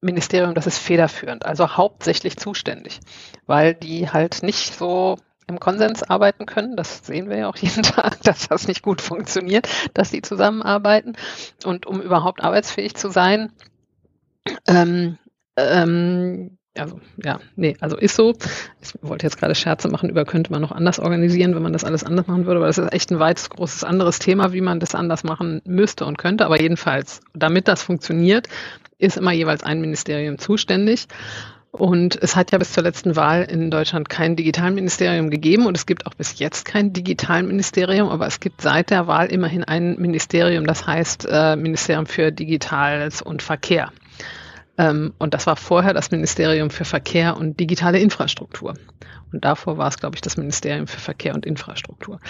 Ministerium, das ist federführend, also hauptsächlich zuständig, weil die halt nicht so im Konsens arbeiten können. Das sehen wir ja auch jeden Tag, dass das nicht gut funktioniert, dass die zusammenarbeiten. Und um überhaupt arbeitsfähig zu sein, ähm, ähm, also ja, nee, also ist so. Ich wollte jetzt gerade Scherze machen über, könnte man noch anders organisieren, wenn man das alles anders machen würde, aber das ist echt ein weites, großes anderes Thema, wie man das anders machen müsste und könnte. Aber jedenfalls, damit das funktioniert, ist immer jeweils ein Ministerium zuständig. Und es hat ja bis zur letzten Wahl in Deutschland kein Digitalministerium gegeben und es gibt auch bis jetzt kein Digitalministerium, aber es gibt seit der Wahl immerhin ein Ministerium, das heißt äh, Ministerium für Digitales und Verkehr. Ähm, und das war vorher das Ministerium für Verkehr und digitale Infrastruktur. Und davor war es, glaube ich, das Ministerium für Verkehr und Infrastruktur.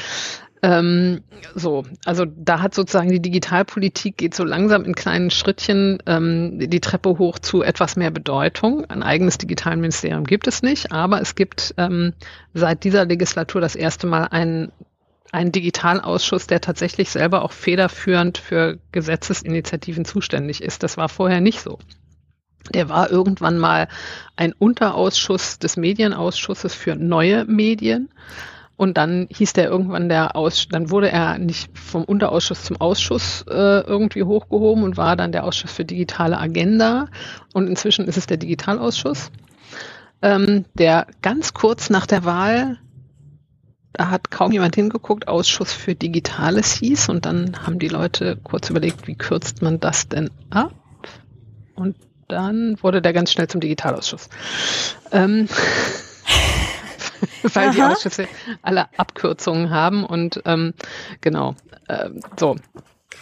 Ähm, so, also da hat sozusagen die Digitalpolitik geht so langsam in kleinen Schrittchen ähm, die Treppe hoch zu etwas mehr Bedeutung. Ein eigenes Digitalministerium gibt es nicht, aber es gibt ähm, seit dieser Legislatur das erste Mal einen ein Digitalausschuss, der tatsächlich selber auch federführend für Gesetzesinitiativen zuständig ist. Das war vorher nicht so. Der war irgendwann mal ein Unterausschuss des Medienausschusses für neue Medien. Und dann hieß der irgendwann der Aus, dann wurde er nicht vom Unterausschuss zum Ausschuss äh, irgendwie hochgehoben und war dann der Ausschuss für digitale Agenda. Und inzwischen ist es der Digitalausschuss, ähm, der ganz kurz nach der Wahl, da hat kaum jemand hingeguckt, Ausschuss für Digitales hieß. Und dann haben die Leute kurz überlegt, wie kürzt man das denn ab? Und dann wurde der ganz schnell zum Digitalausschuss. Ähm, weil Aha. die Ausschüsse alle Abkürzungen haben und ähm, genau, äh, so.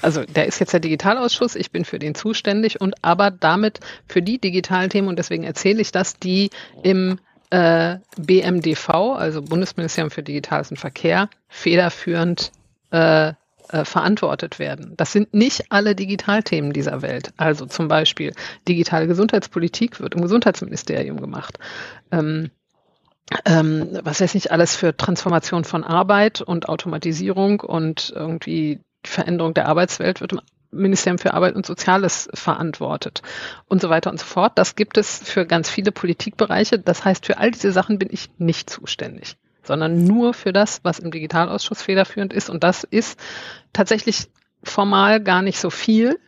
Also der ist jetzt der Digitalausschuss, ich bin für den zuständig und aber damit für die digitalen Themen und deswegen erzähle ich das, die im äh, BMDV, also Bundesministerium für Digitales und Verkehr, federführend äh, äh, verantwortet werden. Das sind nicht alle Digitalthemen dieser Welt. Also zum Beispiel digitale Gesundheitspolitik wird im Gesundheitsministerium gemacht. Ähm, ähm, was weiß ich, alles für Transformation von Arbeit und Automatisierung und irgendwie Veränderung der Arbeitswelt wird im Ministerium für Arbeit und Soziales verantwortet und so weiter und so fort. Das gibt es für ganz viele Politikbereiche. Das heißt, für all diese Sachen bin ich nicht zuständig sondern nur für das, was im Digitalausschuss federführend ist. Und das ist tatsächlich formal gar nicht so viel,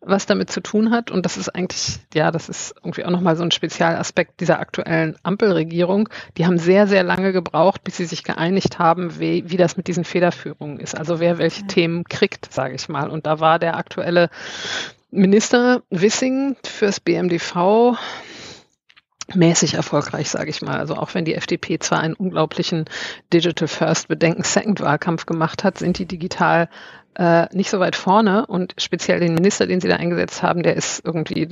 was damit zu tun hat. Und das ist eigentlich, ja, das ist irgendwie auch nochmal so ein Spezialaspekt dieser aktuellen Ampelregierung. Die haben sehr, sehr lange gebraucht, bis sie sich geeinigt haben, wie, wie das mit diesen Federführungen ist. Also wer welche ja. Themen kriegt, sage ich mal. Und da war der aktuelle Minister Wissing fürs BMDV mäßig erfolgreich, sage ich mal. Also auch wenn die FDP zwar einen unglaublichen Digital First Bedenken Second Wahlkampf gemacht hat, sind die digital äh, nicht so weit vorne und speziell den Minister, den sie da eingesetzt haben, der ist irgendwie,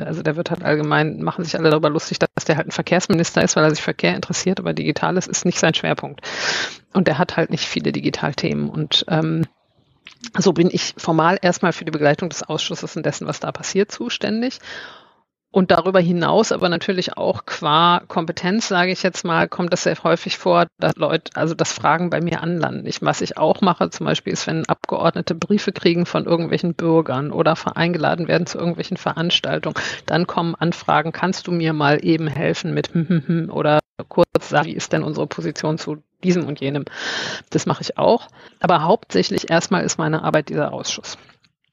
also der wird halt allgemein, machen sich alle darüber lustig, dass der halt ein Verkehrsminister ist, weil er sich Verkehr interessiert, aber Digitales ist nicht sein Schwerpunkt. Und der hat halt nicht viele Digitalthemen und ähm, so bin ich formal erstmal für die Begleitung des Ausschusses und dessen, was da passiert, zuständig. Und darüber hinaus, aber natürlich auch qua Kompetenz, sage ich jetzt mal, kommt das sehr häufig vor, dass Leute, also das Fragen bei mir anlanden. Ich, was ich auch mache, zum Beispiel ist, wenn Abgeordnete Briefe kriegen von irgendwelchen Bürgern oder eingeladen werden zu irgendwelchen Veranstaltungen, dann kommen Anfragen, kannst du mir mal eben helfen mit hm, hm, hm, oder kurz sagen, wie ist denn unsere Position zu diesem und jenem. Das mache ich auch. Aber hauptsächlich erstmal ist meine Arbeit dieser Ausschuss.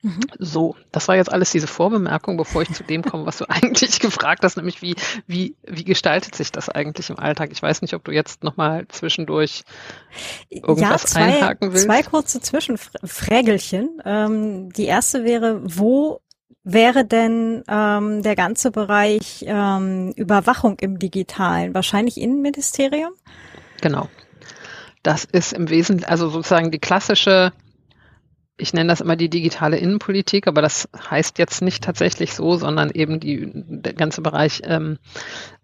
Mhm. So, das war jetzt alles diese Vorbemerkung, bevor ich zu dem komme, was du eigentlich gefragt hast, nämlich wie, wie, wie gestaltet sich das eigentlich im Alltag? Ich weiß nicht, ob du jetzt nochmal zwischendurch irgendwas ja, zwei, einhaken willst. Zwei kurze Zwischenfrägelchen. Ähm, die erste wäre, wo wäre denn ähm, der ganze Bereich ähm, Überwachung im Digitalen? Wahrscheinlich Innenministerium? Genau. Das ist im Wesentlichen, also sozusagen die klassische ich nenne das immer die digitale Innenpolitik, aber das heißt jetzt nicht tatsächlich so, sondern eben die, der ganze Bereich ähm,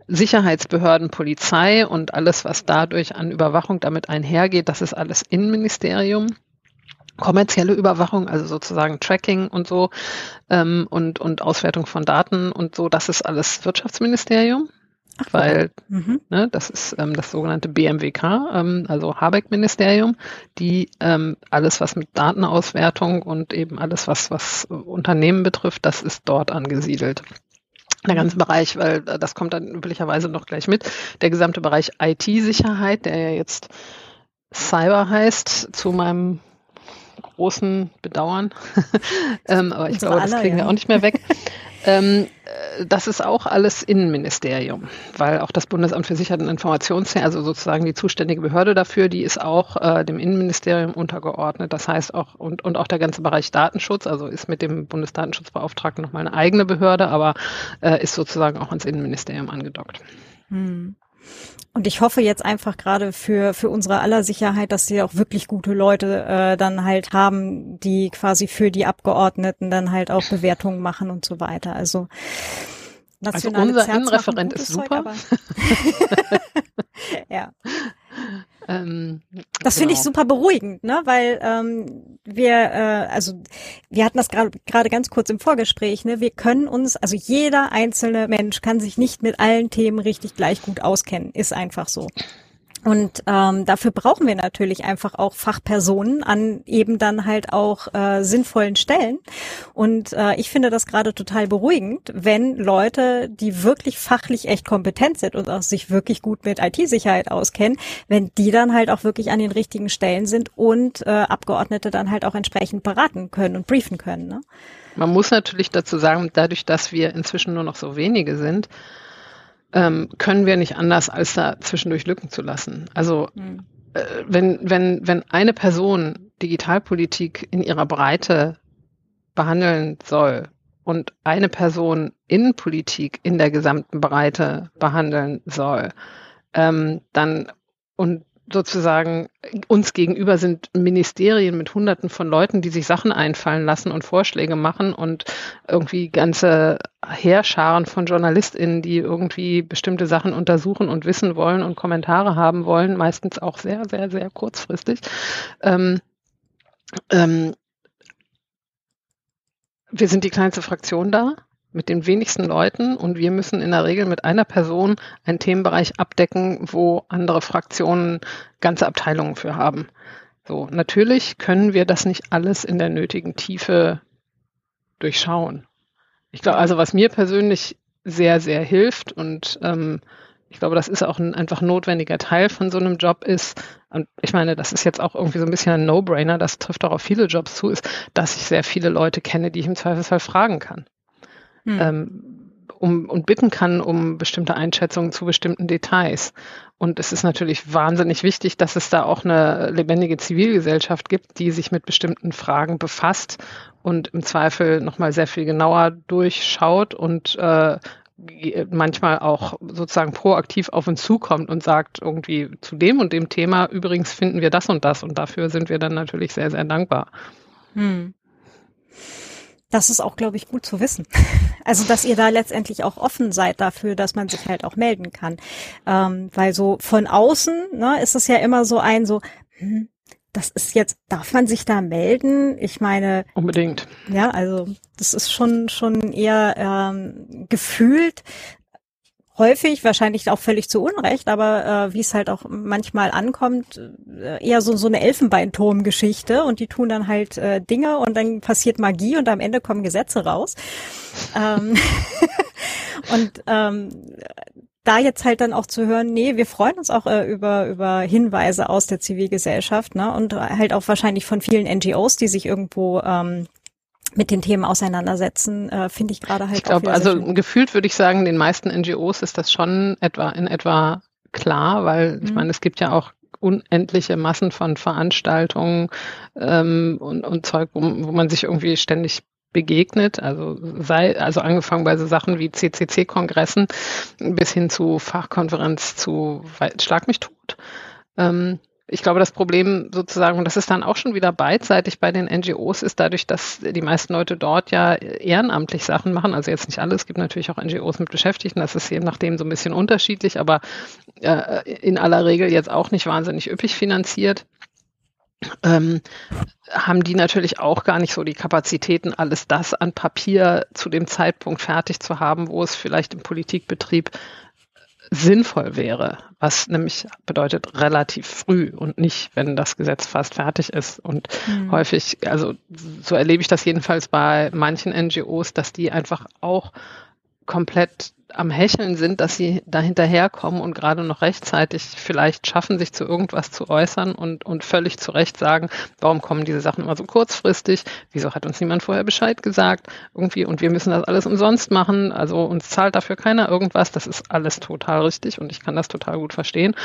Sicherheitsbehörden, Polizei und alles, was dadurch an Überwachung damit einhergeht, das ist alles Innenministerium. Kommerzielle Überwachung, also sozusagen Tracking und so ähm, und, und Auswertung von Daten und so, das ist alles Wirtschaftsministerium. Ach, weil mhm. ne, das ist ähm, das sogenannte BMWK, ähm, also Habeck-Ministerium, die ähm, alles, was mit Datenauswertung und eben alles, was, was Unternehmen betrifft, das ist dort angesiedelt. Der ganze Bereich, weil äh, das kommt dann üblicherweise noch gleich mit, der gesamte Bereich IT-Sicherheit, der ja jetzt Cyber heißt, zu meinem großen Bedauern. ähm, aber ich glaube, das kriegen ja. wir auch nicht mehr weg. Ähm, äh, das ist auch alles Innenministerium, weil auch das Bundesamt für Sicherheit und Informationstechnik, also sozusagen die zuständige Behörde dafür, die ist auch äh, dem Innenministerium untergeordnet. Das heißt auch, und, und auch der ganze Bereich Datenschutz, also ist mit dem Bundesdatenschutzbeauftragten nochmal eine eigene Behörde, aber äh, ist sozusagen auch ans Innenministerium angedockt. Hm. Und ich hoffe jetzt einfach gerade für, für unsere aller Sicherheit, dass sie auch wirklich gute Leute äh, dann halt haben, die quasi für die Abgeordneten dann halt auch Bewertungen machen und so weiter. Also also unser Innenreferent ist super. Zeug, ja. Ähm, das genau. finde ich super beruhigend, ne? Weil ähm, wir, äh, also wir hatten das gerade ganz kurz im Vorgespräch, ne? Wir können uns, also jeder einzelne Mensch kann sich nicht mit allen Themen richtig gleich gut auskennen, ist einfach so. Und ähm, dafür brauchen wir natürlich einfach auch Fachpersonen an eben dann halt auch äh, sinnvollen Stellen. Und äh, ich finde das gerade total beruhigend, wenn Leute, die wirklich fachlich echt kompetent sind und auch sich wirklich gut mit IT-Sicherheit auskennen, wenn die dann halt auch wirklich an den richtigen Stellen sind und äh, Abgeordnete dann halt auch entsprechend beraten können und briefen können. Ne? Man muss natürlich dazu sagen, dadurch, dass wir inzwischen nur noch so wenige sind, ähm, können wir nicht anders, als da zwischendurch Lücken zu lassen. Also mhm. äh, wenn, wenn, wenn eine Person Digitalpolitik in ihrer Breite behandeln soll und eine Person Innenpolitik in der gesamten Breite behandeln soll, ähm, dann und sozusagen uns gegenüber sind Ministerien mit Hunderten von Leuten, die sich Sachen einfallen lassen und Vorschläge machen und irgendwie ganze Heerscharen von JournalistInnen, die irgendwie bestimmte Sachen untersuchen und wissen wollen und Kommentare haben wollen, meistens auch sehr, sehr, sehr kurzfristig. Ähm, ähm, wir sind die kleinste Fraktion da mit den wenigsten Leuten und wir müssen in der Regel mit einer Person einen Themenbereich abdecken, wo andere Fraktionen ganze Abteilungen für haben. So, natürlich können wir das nicht alles in der nötigen Tiefe durchschauen. Ich glaube, also was mir persönlich sehr, sehr hilft und ähm, ich glaube, das ist auch ein einfach notwendiger Teil von so einem Job ist, und ich meine, das ist jetzt auch irgendwie so ein bisschen ein No-Brainer, das trifft auch auf viele Jobs zu, ist, dass ich sehr viele Leute kenne, die ich im Zweifelsfall fragen kann hm. ähm, um, und bitten kann um bestimmte Einschätzungen zu bestimmten Details. Und es ist natürlich wahnsinnig wichtig, dass es da auch eine lebendige Zivilgesellschaft gibt, die sich mit bestimmten Fragen befasst und im Zweifel nochmal sehr viel genauer durchschaut und äh, manchmal auch sozusagen proaktiv auf uns zukommt und sagt irgendwie zu dem und dem Thema, übrigens finden wir das und das und dafür sind wir dann natürlich sehr, sehr dankbar. Hm. Das ist auch, glaube ich, gut zu wissen. Also, dass ihr da letztendlich auch offen seid dafür, dass man sich halt auch melden kann. Ähm, weil so von außen ne, ist es ja immer so ein so, hm, das ist jetzt, darf man sich da melden? Ich meine. Unbedingt. Ja, also das ist schon, schon eher ähm, gefühlt häufig, wahrscheinlich auch völlig zu Unrecht, aber äh, wie es halt auch manchmal ankommt, äh, eher so, so eine Elfenbeinturm-Geschichte und die tun dann halt äh, Dinge und dann passiert Magie und am Ende kommen Gesetze raus. ähm, und ähm, da jetzt halt dann auch zu hören, nee, wir freuen uns auch äh, über, über Hinweise aus der Zivilgesellschaft, ne? Und halt auch wahrscheinlich von vielen NGOs, die sich irgendwo ähm, mit den Themen auseinandersetzen, äh, finde ich gerade halt. Ich glaube, also gefühlt würde ich sagen, den meisten NGOs ist das schon etwa in etwa klar, weil ich mhm. meine, es gibt ja auch unendliche Massen von Veranstaltungen ähm, und, und Zeug, wo, wo man sich irgendwie ständig begegnet, also sei, also angefangen bei so Sachen wie CCC-Kongressen bis hin zu Fachkonferenz zu Schlag mich tot. Ähm, ich glaube, das Problem sozusagen, und das ist dann auch schon wieder beidseitig bei den NGOs, ist dadurch, dass die meisten Leute dort ja ehrenamtlich Sachen machen. Also jetzt nicht alle, es gibt natürlich auch NGOs mit Beschäftigten, das ist je nachdem so ein bisschen unterschiedlich, aber äh, in aller Regel jetzt auch nicht wahnsinnig üppig finanziert. Ähm, haben die natürlich auch gar nicht so die Kapazitäten, alles das an Papier zu dem Zeitpunkt fertig zu haben, wo es vielleicht im Politikbetrieb sinnvoll wäre, was nämlich bedeutet relativ früh und nicht, wenn das Gesetz fast fertig ist. Und mhm. häufig, also so erlebe ich das jedenfalls bei manchen NGOs, dass die einfach auch komplett am Hecheln sind, dass sie da hinterherkommen und gerade noch rechtzeitig vielleicht schaffen, sich zu irgendwas zu äußern und, und völlig zu Recht sagen, warum kommen diese Sachen immer so kurzfristig? Wieso hat uns niemand vorher Bescheid gesagt? Irgendwie, und wir müssen das alles umsonst machen, also uns zahlt dafür keiner irgendwas. Das ist alles total richtig und ich kann das total gut verstehen.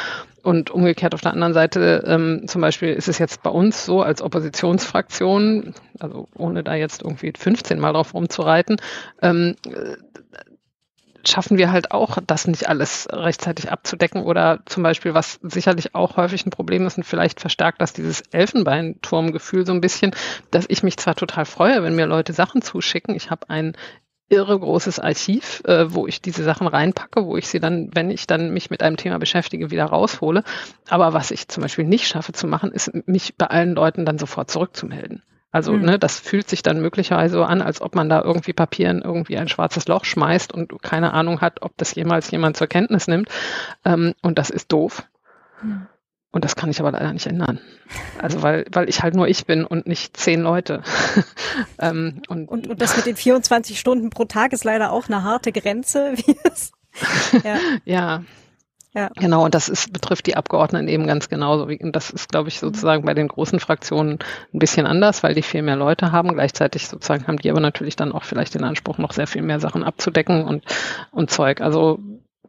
Und umgekehrt auf der anderen Seite, ähm, zum Beispiel ist es jetzt bei uns so als Oppositionsfraktion, also ohne da jetzt irgendwie 15 Mal drauf rumzureiten, ähm, schaffen wir halt auch, das nicht alles rechtzeitig abzudecken oder zum Beispiel, was sicherlich auch häufig ein Problem ist und vielleicht verstärkt das dieses Elfenbeinturmgefühl so ein bisschen, dass ich mich zwar total freue, wenn mir Leute Sachen zuschicken. Ich habe ein irre großes Archiv, äh, wo ich diese Sachen reinpacke, wo ich sie dann, wenn ich dann mich mit einem Thema beschäftige, wieder raushole. Aber was ich zum Beispiel nicht schaffe zu machen, ist mich bei allen Leuten dann sofort zurückzumelden. Also mhm. ne, das fühlt sich dann möglicherweise so an, als ob man da irgendwie Papieren irgendwie ein schwarzes Loch schmeißt und keine Ahnung hat, ob das jemals jemand zur Kenntnis nimmt. Ähm, und das ist doof. Mhm. Und das kann ich aber leider nicht ändern. Also weil, weil ich halt nur ich bin und nicht zehn Leute. ähm, und, und, und das mit den 24 Stunden pro Tag ist leider auch eine harte Grenze. Wie es, ja. ja. Ja. Genau, und das ist, betrifft die Abgeordneten eben ganz genauso. Und das ist, glaube ich, sozusagen bei den großen Fraktionen ein bisschen anders, weil die viel mehr Leute haben. Gleichzeitig sozusagen haben die aber natürlich dann auch vielleicht den Anspruch, noch sehr viel mehr Sachen abzudecken und, und Zeug. Also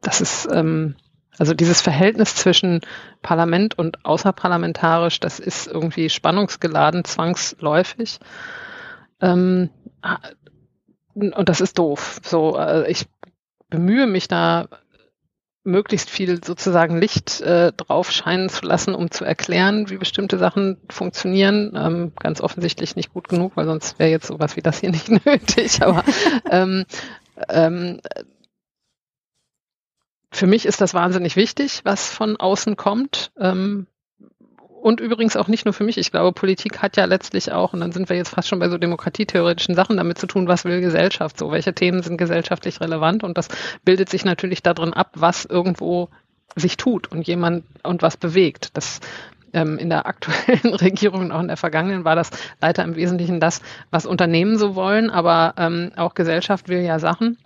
das ist, ähm, also dieses Verhältnis zwischen Parlament und außerparlamentarisch, das ist irgendwie spannungsgeladen, zwangsläufig. Ähm, und das ist doof. So, äh, ich bemühe mich da möglichst viel sozusagen Licht äh, drauf scheinen zu lassen, um zu erklären, wie bestimmte Sachen funktionieren. Ähm, ganz offensichtlich nicht gut genug, weil sonst wäre jetzt sowas wie das hier nicht nötig. Aber ähm, ähm, für mich ist das wahnsinnig wichtig, was von außen kommt. Ähm, und übrigens auch nicht nur für mich. Ich glaube, Politik hat ja letztlich auch, und dann sind wir jetzt fast schon bei so demokratietheoretischen Sachen damit zu tun, was will Gesellschaft so, welche Themen sind gesellschaftlich relevant und das bildet sich natürlich darin ab, was irgendwo sich tut und jemand und was bewegt. Das ähm, in der aktuellen Regierung und auch in der vergangenen war das leider im Wesentlichen das, was Unternehmen so wollen, aber ähm, auch Gesellschaft will ja Sachen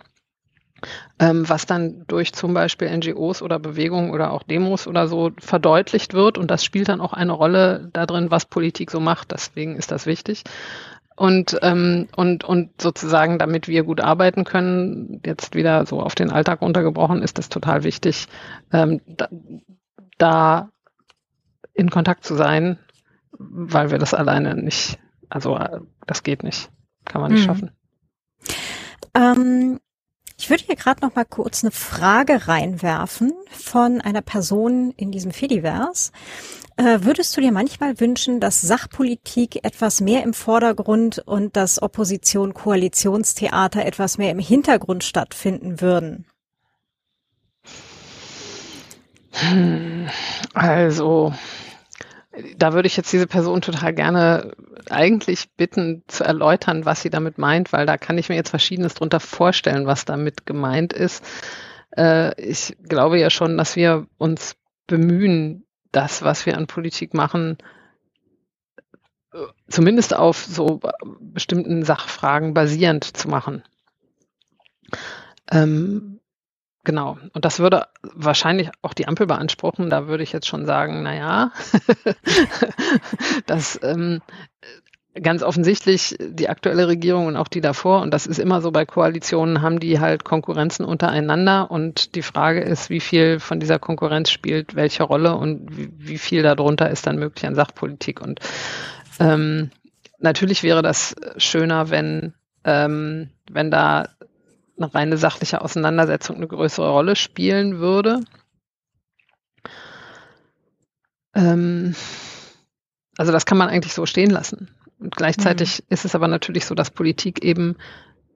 ähm, was dann durch zum Beispiel NGOs oder Bewegungen oder auch Demos oder so verdeutlicht wird. Und das spielt dann auch eine Rolle darin, was Politik so macht. Deswegen ist das wichtig. Und, ähm, und, und sozusagen, damit wir gut arbeiten können, jetzt wieder so auf den Alltag runtergebrochen, ist es total wichtig, ähm, da, da in Kontakt zu sein, weil wir das alleine nicht, also äh, das geht nicht, kann man nicht mhm. schaffen. Ähm, ich würde hier gerade noch mal kurz eine Frage reinwerfen von einer Person in diesem Fediverse. Äh, würdest du dir manchmal wünschen, dass Sachpolitik etwas mehr im Vordergrund und das Opposition-Koalitionstheater etwas mehr im Hintergrund stattfinden würden? Hm, also, da würde ich jetzt diese Person total gerne eigentlich bitten zu erläutern, was sie damit meint, weil da kann ich mir jetzt Verschiedenes drunter vorstellen, was damit gemeint ist. Äh, ich glaube ja schon, dass wir uns bemühen, das, was wir an Politik machen, äh, zumindest auf so bestimmten Sachfragen basierend zu machen. Ähm, Genau. Und das würde wahrscheinlich auch die Ampel beanspruchen. Da würde ich jetzt schon sagen, na ja, das ähm, ganz offensichtlich die aktuelle Regierung und auch die davor, und das ist immer so bei Koalitionen, haben die halt Konkurrenzen untereinander. Und die Frage ist, wie viel von dieser Konkurrenz spielt welche Rolle und wie, wie viel darunter ist dann möglich an Sachpolitik. Und ähm, natürlich wäre das schöner, wenn, ähm, wenn da eine reine sachliche Auseinandersetzung eine größere Rolle spielen würde. Ähm, also das kann man eigentlich so stehen lassen. Und gleichzeitig mhm. ist es aber natürlich so, dass Politik eben,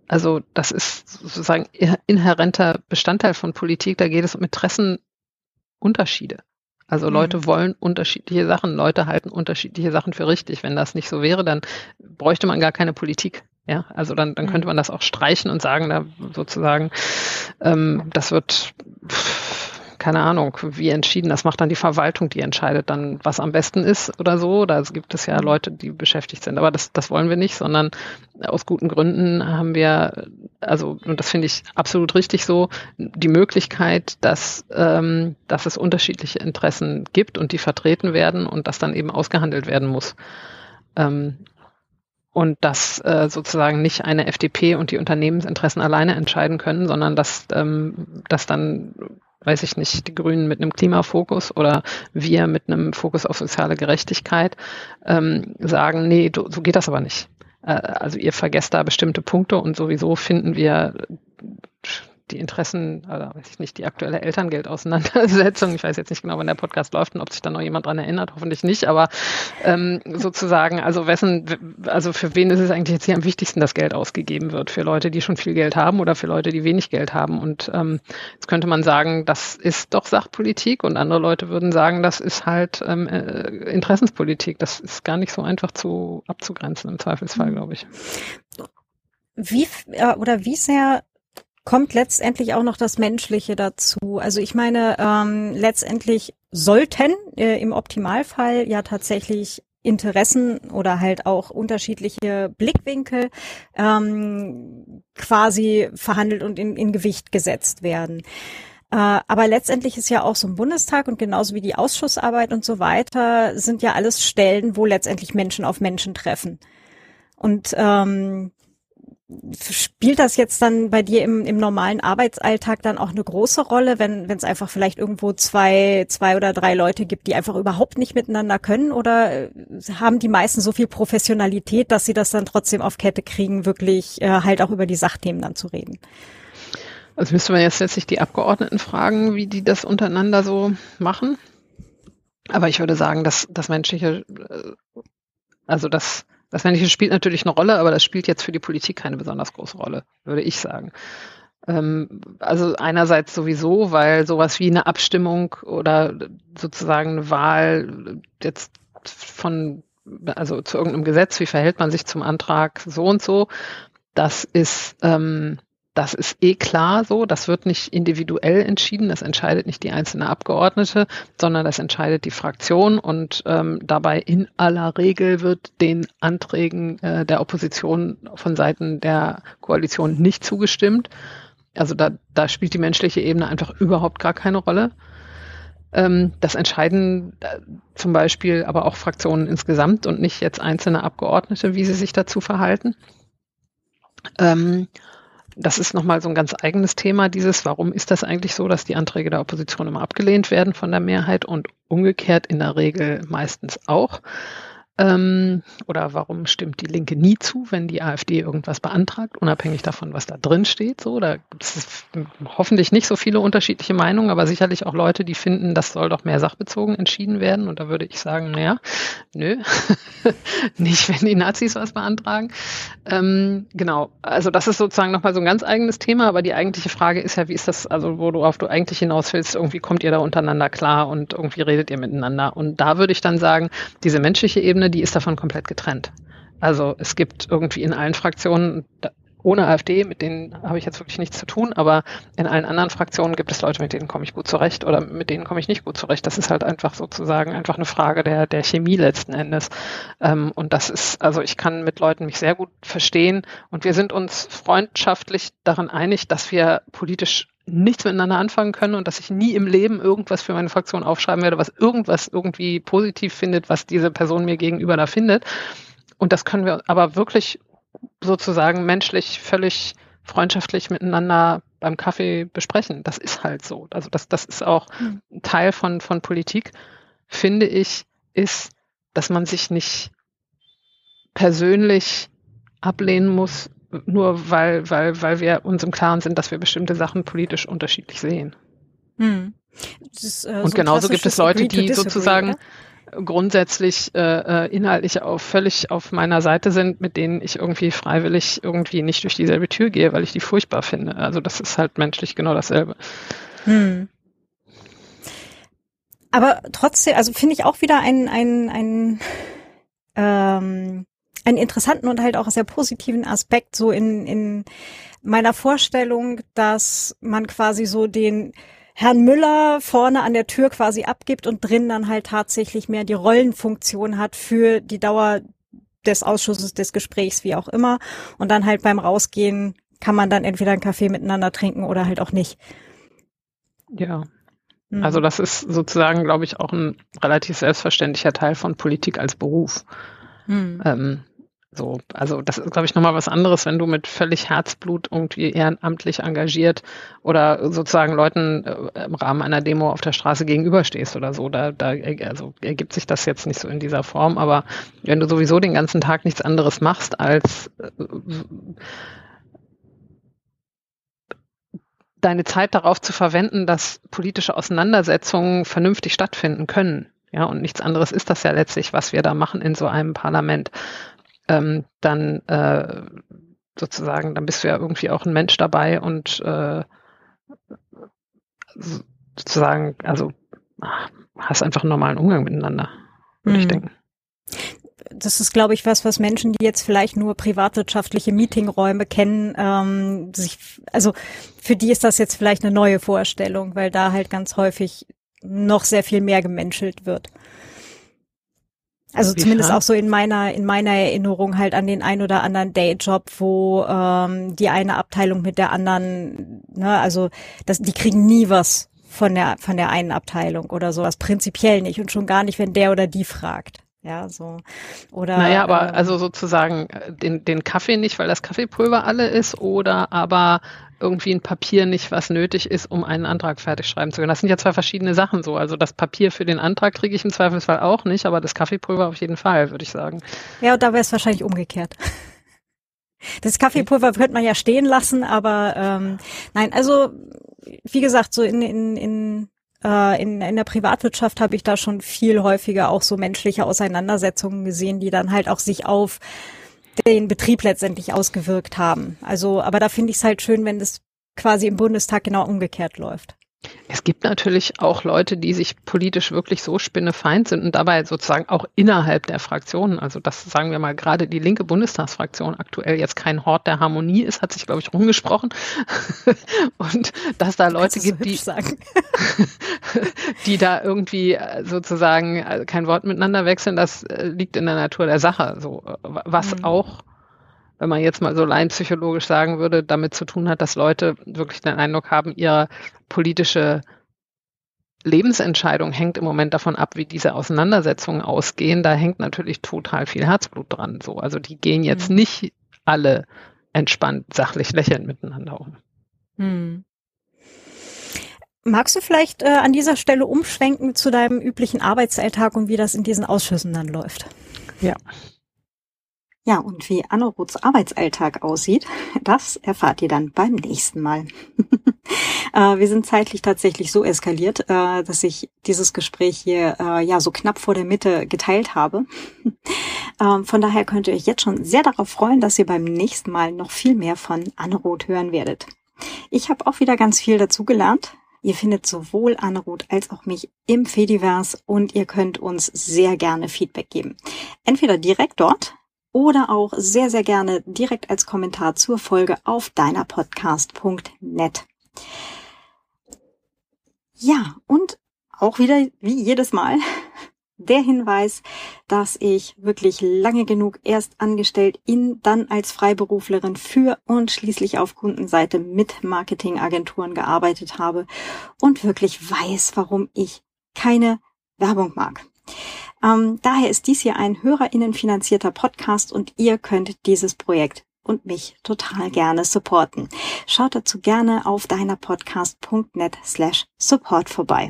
also das ist sozusagen inhärenter Bestandteil von Politik, da geht es um Interessenunterschiede. Also mhm. Leute wollen unterschiedliche Sachen, Leute halten unterschiedliche Sachen für richtig. Wenn das nicht so wäre, dann bräuchte man gar keine Politik. Ja, also dann, dann könnte mhm. man das auch streichen und sagen, da sozusagen, ähm, das wird keine Ahnung, wie entschieden. Das macht dann die Verwaltung, die entscheidet dann, was am besten ist oder so. Da gibt es ja mhm. Leute, die beschäftigt sind. Aber das, das wollen wir nicht, sondern aus guten Gründen haben wir, also, und das finde ich absolut richtig so, die Möglichkeit, dass, ähm, dass es unterschiedliche Interessen gibt und die vertreten werden und das dann eben ausgehandelt werden muss. Ähm, und dass äh, sozusagen nicht eine FDP und die Unternehmensinteressen alleine entscheiden können, sondern dass, ähm, dass dann, weiß ich nicht, die Grünen mit einem Klimafokus oder wir mit einem Fokus auf soziale Gerechtigkeit ähm, sagen, nee, du, so geht das aber nicht. Äh, also ihr vergesst da bestimmte Punkte und sowieso finden wir die Interessen, oder weiß ich nicht, die aktuelle Elterngeldauseinandersetzung. Ich weiß jetzt nicht genau, wann der Podcast läuft und ob sich da noch jemand dran erinnert, hoffentlich nicht, aber ähm, sozusagen, also wessen, also für wen ist es eigentlich jetzt hier am wichtigsten, dass Geld ausgegeben wird? Für Leute, die schon viel Geld haben oder für Leute, die wenig Geld haben? Und ähm, jetzt könnte man sagen, das ist doch Sachpolitik und andere Leute würden sagen, das ist halt ähm, äh, Interessenspolitik. Das ist gar nicht so einfach zu abzugrenzen im Zweifelsfall, glaube ich. Wie oder wie sehr kommt letztendlich auch noch das Menschliche dazu. Also ich meine, ähm, letztendlich sollten äh, im Optimalfall ja tatsächlich Interessen oder halt auch unterschiedliche Blickwinkel ähm, quasi verhandelt und in, in Gewicht gesetzt werden. Äh, aber letztendlich ist ja auch so ein Bundestag und genauso wie die Ausschussarbeit und so weiter sind ja alles Stellen, wo letztendlich Menschen auf Menschen treffen. Und ähm, spielt das jetzt dann bei dir im, im normalen Arbeitsalltag dann auch eine große Rolle, wenn es einfach vielleicht irgendwo zwei zwei oder drei Leute gibt, die einfach überhaupt nicht miteinander können, oder äh, haben die meisten so viel Professionalität, dass sie das dann trotzdem auf Kette kriegen, wirklich äh, halt auch über die Sachthemen dann zu reden? Also müsste man jetzt letztlich die Abgeordneten fragen, wie die das untereinander so machen. Aber ich würde sagen, dass das menschliche, äh, also das das Männliche spielt natürlich eine Rolle, aber das spielt jetzt für die Politik keine besonders große Rolle, würde ich sagen. Ähm, also einerseits sowieso, weil sowas wie eine Abstimmung oder sozusagen eine Wahl jetzt von, also zu irgendeinem Gesetz, wie verhält man sich zum Antrag so und so, das ist ähm, das ist eh klar so. Das wird nicht individuell entschieden. Das entscheidet nicht die einzelne Abgeordnete, sondern das entscheidet die Fraktion. Und ähm, dabei in aller Regel wird den Anträgen äh, der Opposition von Seiten der Koalition nicht zugestimmt. Also da, da spielt die menschliche Ebene einfach überhaupt gar keine Rolle. Ähm, das entscheiden äh, zum Beispiel aber auch Fraktionen insgesamt und nicht jetzt einzelne Abgeordnete, wie sie sich dazu verhalten. Ähm, das ist nochmal so ein ganz eigenes Thema, dieses, warum ist das eigentlich so, dass die Anträge der Opposition immer abgelehnt werden von der Mehrheit und umgekehrt in der Regel meistens auch. Ähm, oder warum stimmt die Linke nie zu, wenn die AfD irgendwas beantragt, unabhängig davon, was da drin steht? So, da gibt es hoffentlich nicht so viele unterschiedliche Meinungen, aber sicherlich auch Leute, die finden, das soll doch mehr sachbezogen entschieden werden. Und da würde ich sagen, naja, nö, nicht, wenn die Nazis was beantragen. Ähm, genau, also das ist sozusagen nochmal so ein ganz eigenes Thema, aber die eigentliche Frage ist ja, wie ist das, also worauf du eigentlich hinaus willst, irgendwie kommt ihr da untereinander klar und irgendwie redet ihr miteinander. Und da würde ich dann sagen, diese menschliche Ebene, die ist davon komplett getrennt. Also es gibt irgendwie in allen Fraktionen, ohne AfD, mit denen habe ich jetzt wirklich nichts zu tun, aber in allen anderen Fraktionen gibt es Leute, mit denen komme ich gut zurecht oder mit denen komme ich nicht gut zurecht. Das ist halt einfach sozusagen einfach eine Frage der, der Chemie letzten Endes. Ähm, und das ist, also ich kann mit Leuten mich sehr gut verstehen und wir sind uns freundschaftlich daran einig, dass wir politisch nichts miteinander anfangen können und dass ich nie im Leben irgendwas für meine Fraktion aufschreiben werde, was irgendwas irgendwie positiv findet, was diese Person mir gegenüber da findet. Und das können wir aber wirklich sozusagen menschlich völlig freundschaftlich miteinander beim Kaffee besprechen. Das ist halt so. Also das, das ist auch hm. ein Teil von, von Politik, finde ich, ist, dass man sich nicht persönlich ablehnen muss, nur weil, weil, weil wir uns im Klaren sind, dass wir bestimmte Sachen politisch unterschiedlich sehen. Hm. Ist, äh, und so genauso gibt es Leute, die sozusagen oder? grundsätzlich äh, äh, inhaltlich auch völlig auf meiner Seite sind, mit denen ich irgendwie freiwillig irgendwie nicht durch dieselbe Tür gehe, weil ich die furchtbar finde. Also das ist halt menschlich genau dasselbe. Hm. Aber trotzdem, also finde ich auch wieder ein, ein, ein ähm, einen interessanten und halt auch sehr positiven Aspekt so in, in meiner Vorstellung, dass man quasi so den Herrn Müller vorne an der Tür quasi abgibt und drin dann halt tatsächlich mehr die Rollenfunktion hat für die Dauer des Ausschusses, des Gesprächs, wie auch immer. Und dann halt beim Rausgehen kann man dann entweder einen Kaffee miteinander trinken oder halt auch nicht. Ja. Mhm. Also das ist sozusagen, glaube ich, auch ein relativ selbstverständlicher Teil von Politik als Beruf. Mhm. Ähm, so, also das ist, glaube ich, nochmal was anderes, wenn du mit völlig Herzblut irgendwie ehrenamtlich engagiert oder sozusagen Leuten äh, im Rahmen einer Demo auf der Straße gegenüberstehst oder so. Da, da also ergibt sich das jetzt nicht so in dieser Form, aber wenn du sowieso den ganzen Tag nichts anderes machst als äh, deine Zeit darauf zu verwenden, dass politische Auseinandersetzungen vernünftig stattfinden können. Ja, und nichts anderes ist das ja letztlich, was wir da machen in so einem Parlament ähm, dann äh, sozusagen, dann bist du ja irgendwie auch ein Mensch dabei und äh, sozusagen, also hast einfach einen normalen Umgang miteinander, würde mhm. ich denken. Das ist, glaube ich, was, was Menschen, die jetzt vielleicht nur privatwirtschaftliche Meetingräume kennen, ähm, sich, also für die ist das jetzt vielleicht eine neue Vorstellung, weil da halt ganz häufig noch sehr viel mehr gemenschelt wird. Also Wie zumindest auch so in meiner in meiner Erinnerung halt an den ein oder anderen Dayjob, wo ähm, die eine Abteilung mit der anderen, ne, also das, die kriegen nie was von der von der einen Abteilung oder sowas prinzipiell nicht und schon gar nicht, wenn der oder die fragt. Ja, so. Oder. Naja, aber ähm, also sozusagen äh, den, den Kaffee nicht, weil das Kaffeepulver alle ist, oder aber irgendwie ein Papier nicht, was nötig ist, um einen Antrag fertig schreiben zu können. Das sind ja zwei verschiedene Sachen so. Also das Papier für den Antrag kriege ich im Zweifelsfall auch nicht, aber das Kaffeepulver auf jeden Fall, würde ich sagen. Ja, und da wäre es wahrscheinlich umgekehrt. Das Kaffeepulver könnte man ja stehen lassen, aber ähm, nein, also wie gesagt, so in, in, in äh, in, in der Privatwirtschaft habe ich da schon viel häufiger auch so menschliche Auseinandersetzungen gesehen, die dann halt auch sich auf den Betrieb letztendlich ausgewirkt haben. Also, aber da finde ich es halt schön, wenn das quasi im Bundestag genau umgekehrt läuft. Es gibt natürlich auch Leute, die sich politisch wirklich so spinnefeind sind und dabei sozusagen auch innerhalb der Fraktionen, also das sagen wir mal gerade die linke Bundestagsfraktion aktuell jetzt kein Hort der Harmonie ist, hat sich glaube ich rumgesprochen und dass da Leute gibt, die die da irgendwie äh, sozusagen äh, kein Wort miteinander wechseln, das äh, liegt in der Natur der Sache. So was mhm. auch wenn man jetzt mal so laienpsychologisch sagen würde, damit zu tun hat, dass Leute wirklich den Eindruck haben, ihre politische Lebensentscheidung hängt im Moment davon ab, wie diese Auseinandersetzungen ausgehen. Da hängt natürlich total viel Herzblut dran. So, also die gehen jetzt mhm. nicht alle entspannt, sachlich lächelnd miteinander um. Mhm. Magst du vielleicht äh, an dieser Stelle umschwenken zu deinem üblichen Arbeitsalltag und wie das in diesen Ausschüssen dann läuft? Ja. Ja, und wie Anneroths Arbeitsalltag aussieht, das erfahrt ihr dann beim nächsten Mal. äh, wir sind zeitlich tatsächlich so eskaliert, äh, dass ich dieses Gespräch hier äh, ja so knapp vor der Mitte geteilt habe. Ähm, von daher könnt ihr euch jetzt schon sehr darauf freuen, dass ihr beim nächsten Mal noch viel mehr von Anneroth hören werdet. Ich habe auch wieder ganz viel dazugelernt. Ihr findet sowohl Anneroth als auch mich im Fediverse und ihr könnt uns sehr gerne Feedback geben. Entweder direkt dort oder auch sehr, sehr gerne direkt als Kommentar zur Folge auf deinerpodcast.net. Ja, und auch wieder wie jedes Mal der Hinweis, dass ich wirklich lange genug erst angestellt in, dann als Freiberuflerin für und schließlich auf Kundenseite mit Marketingagenturen gearbeitet habe und wirklich weiß, warum ich keine Werbung mag. Ähm, daher ist dies hier ein HörerInnen-finanzierter Podcast und ihr könnt dieses Projekt und mich total gerne supporten. Schaut dazu gerne auf deinerpodcast.net slash support vorbei.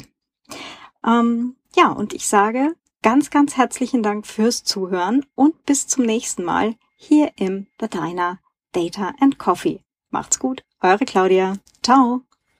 Ähm, ja, und ich sage ganz, ganz herzlichen Dank fürs Zuhören und bis zum nächsten Mal hier im The Diner Data and Coffee. Macht's gut, eure Claudia. Ciao.